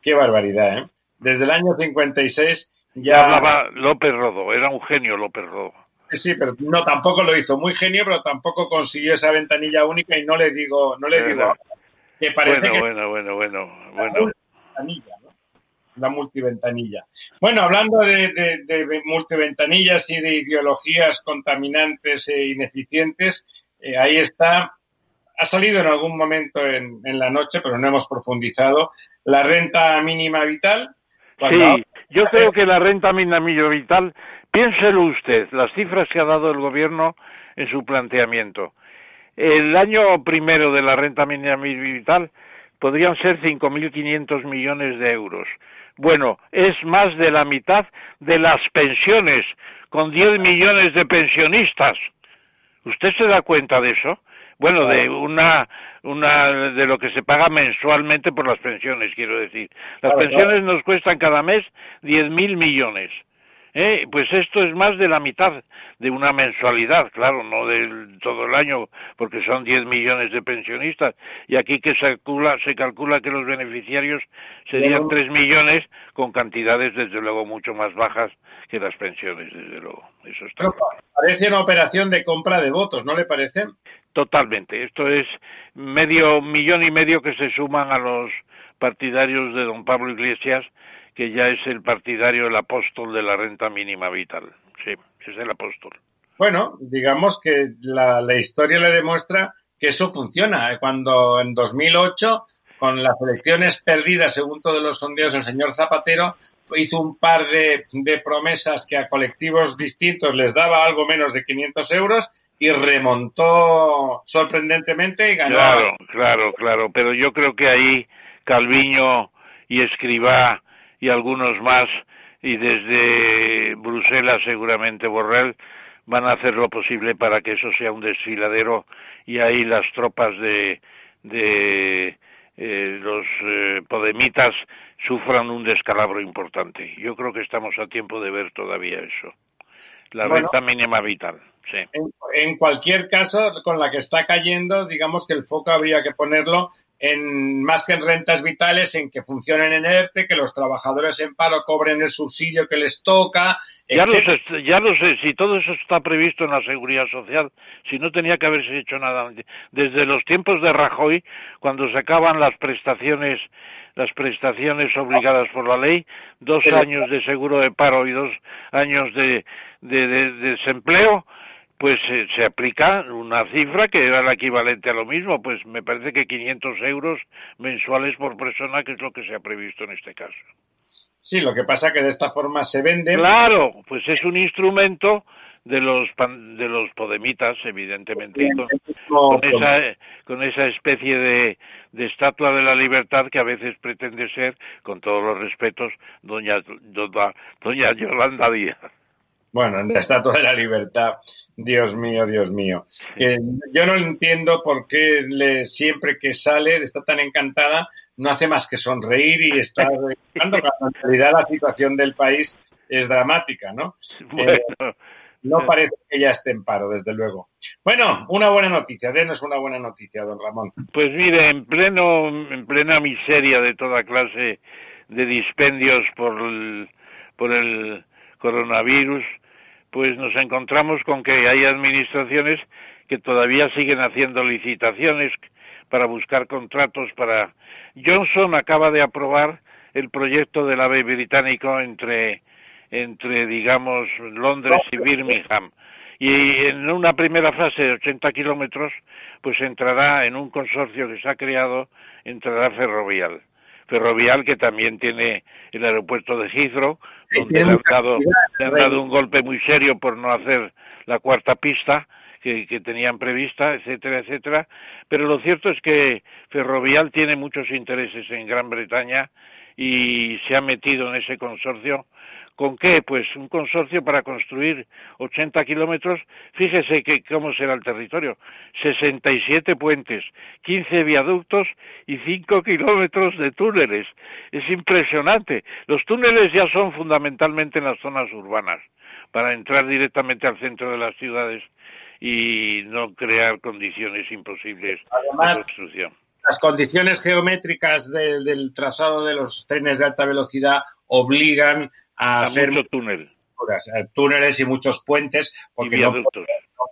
Qué barbaridad, ¿eh? Desde el año 56 ya... Hablaba López Rodo, era un genio López Rodo. Sí, pero no tampoco lo hizo muy genio, pero tampoco consiguió esa ventanilla única y no le digo, no le digo que parece bueno, bueno, bueno, bueno, bueno la multiventanilla. Bueno, hablando de, multiventanillas y de ideologías contaminantes e ineficientes, eh, ahí está, ha salido en algún momento en, la noche, pero no hemos profundizado, la renta mínima vital. Sí, yo creo que la renta mínima vital, piénselo usted, las cifras que ha dado el gobierno en su planteamiento. El año primero de la renta mínima vital podrían ser 5.500 millones de euros. Bueno, es más de la mitad de las pensiones, con 10 millones de pensionistas. ¿Usted se da cuenta de eso? Bueno, de una, una, de lo que se paga mensualmente por las pensiones, quiero decir. Las pensiones nos cuestan cada mes 10.000 millones. ¿Eh? pues esto es más de la mitad de una mensualidad, claro, no de todo el año, porque son 10 millones de pensionistas, y aquí que se calcula, se calcula que los beneficiarios serían 3 millones con cantidades desde luego mucho más bajas que las pensiones, desde luego. Eso está parece una operación de compra de votos, ¿no le parece? Totalmente. Esto es medio millón y medio que se suman a los partidarios de don Pablo Iglesias que ya es el partidario, el apóstol de la renta mínima vital. Sí, es el apóstol. Bueno, digamos que la, historia le demuestra que eso funciona. Cuando en 2008, con las elecciones perdidas según todos los sondeos, el señor Zapatero hizo un par de, de promesas que a colectivos distintos les daba algo menos de 500 euros y remontó sorprendentemente y ganó. Claro, claro, claro. Pero yo creo que ahí Calviño y Escribá y algunos más y desde Bruselas seguramente Borrell van a hacer lo posible para que eso sea un desfiladero y ahí las tropas de, de eh, los eh, podemitas sufran un descalabro importante. Yo creo que estamos a tiempo de ver todavía eso. La renta mínima vital. Sí. en, cualquier caso, con la que está cayendo, digamos que el foco habría que ponerlo en más que en rentas vitales, en que funcionen en ERTE, que los trabajadores en paro cobren el subsidio que les toca. Ya lo, sé, ya lo sé, si todo eso está previsto en la seguridad social, si no tenía que haberse hecho nada. Desde los tiempos de Rajoy, cuando se acaban las prestaciones las prestaciones obligadas por la ley, dos años de seguro de paro y dos años de, de desempleo, pues eh, se aplica una cifra que era la equivalente a lo mismo, pues me parece que 500 euros mensuales por persona, que es lo que se ha previsto en este caso. Sí, lo que pasa que de esta forma se vende. Claro, pues es un instrumento de los de los podemitas, evidentemente, con, esa, con esa especie de, de estatua de la libertad que a veces pretende ser, con todos los respetos, doña, doña, Yolanda Díaz. Bueno, en la Estatua de la Libertad, Dios mío, Dios mío. yo no entiendo por qué le, siempre que sale está tan encantada, no hace más que sonreír y estar cuando en realidad la situación del país es dramática, ¿no? Bueno, eh, no parece que ya esté en paro, desde luego. Bueno, una buena noticia. Denos una buena noticia, don Ramón. Pues mire, en pleno, en plena miseria de toda clase de dispendios por el, por el coronavirus, pues nos encontramos con que hay administraciones que todavía siguen haciendo licitaciones para buscar contratos para Johnson acaba de aprobar el proyecto del AVE británico entre entre, digamos, Londres y Birmingham. Y en una primera fase de 80 kilómetros, pues entrará en un consorcio que se ha creado, entrará Ferrovial. Ferrovial que también tiene el aeropuerto de Heathrow, donde le han, dado, le han dado un golpe muy serio por no hacer la cuarta pista que, que, tenían prevista, etcétera, etcétera. Pero lo cierto es que Ferrovial tiene muchos intereses en Gran Bretaña y se ha metido en ese consorcio ¿Con qué? Pues un consorcio para construir 80 kilómetros. Fíjese que cómo será el territorio. 67 puentes, 15 viaductos y 5 kilómetros de túneles. Es impresionante. Los túneles ya son fundamentalmente en las zonas urbanas, para entrar directamente al centro de las ciudades y no crear condiciones imposibles de construcción. Las condiciones geométricas del trazado de los trenes de alta velocidad obligan a, hacer túnel. túneles y muchos puentes, porque no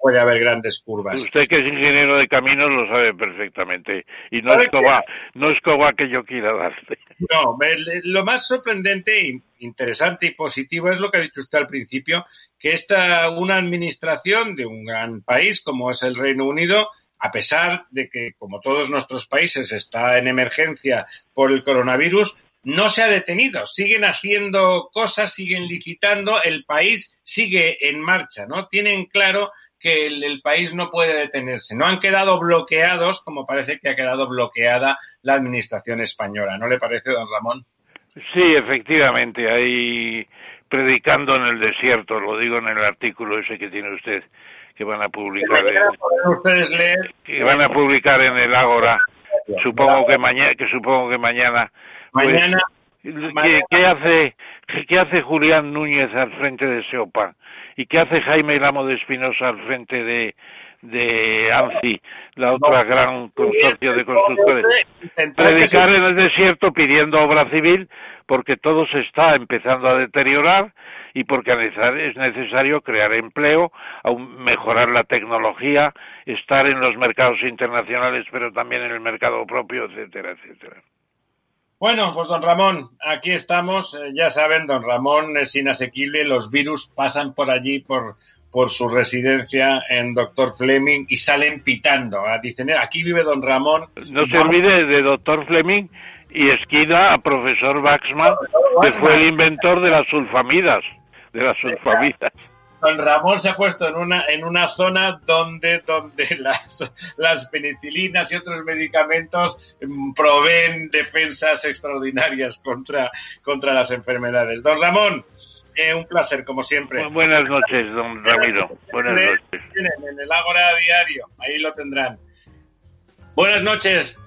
puede, haber grandes curvas. Usted que es ingeniero de caminos lo sabe perfectamente y no es coba, no es coba que yo quiera darte. No, lo más sorprendente, interesante y positivo es lo que ha dicho usted al principio, que esta una administración de un gran país como es el Reino Unido a pesar de que, como todos nuestros países, está en emergencia por el coronavirus, no se ha detenido, siguen haciendo cosas, siguen licitando, el país sigue en marcha, ¿no? Tienen claro que el, país no puede detenerse. No han quedado bloqueados como parece que ha quedado bloqueada la administración española. ¿No le parece, don Ramón? Sí, efectivamente. Hay predicando en el desierto, lo digo en el artículo ese que tiene usted, que van a publicar. ustedes leer? Que van a publicar en el Ágora. Supongo que mañana, que supongo que mañana pues, mañana, ¿qué, hace, ¿Qué hace Julián Núñez al frente de SEOPA? ¿Y qué hace Jaime Lamo de Espinosa al frente de, de ANSI, la otra gran consorcio de constructores? Predicar en el desierto pidiendo obra civil porque todo se está empezando a deteriorar y porque es necesario crear empleo, mejorar la tecnología, estar en los mercados internacionales pero también en el mercado propio, etcétera, etcétera. Bueno, pues don Ramón, aquí estamos. Eh, ya saben, don Ramón es inasequible. Los virus pasan por allí, por, por su residencia en Doctor Fleming y salen pitando. Ah, dicen, eh, aquí vive don Ramón. No se olvide de Doctor Fleming y esquina a profesor Waxman, que fue el inventor de las sulfamidas. De las sulfamidas don Ramón se ha puesto en una, en una zona donde, donde las, las penicilinas y otros medicamentos mm, proveen defensas extraordinarias contra, contra las enfermedades. Don Ramón, eh, un placer, como siempre. Buenas noches, don Ramiro. Buenas noches. En el Ágora Diario, ahí lo tendrán. Buenas noches,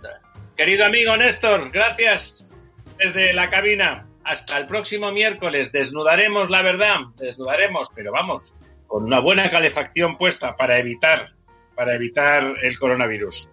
querido amigo Néstor, gracias desde la cabina hasta el próximo miércoles desnudaremos la verdad, desnudaremos, pero vamos, con una buena calefacción puesta para evitar, para evitar el coronavirus.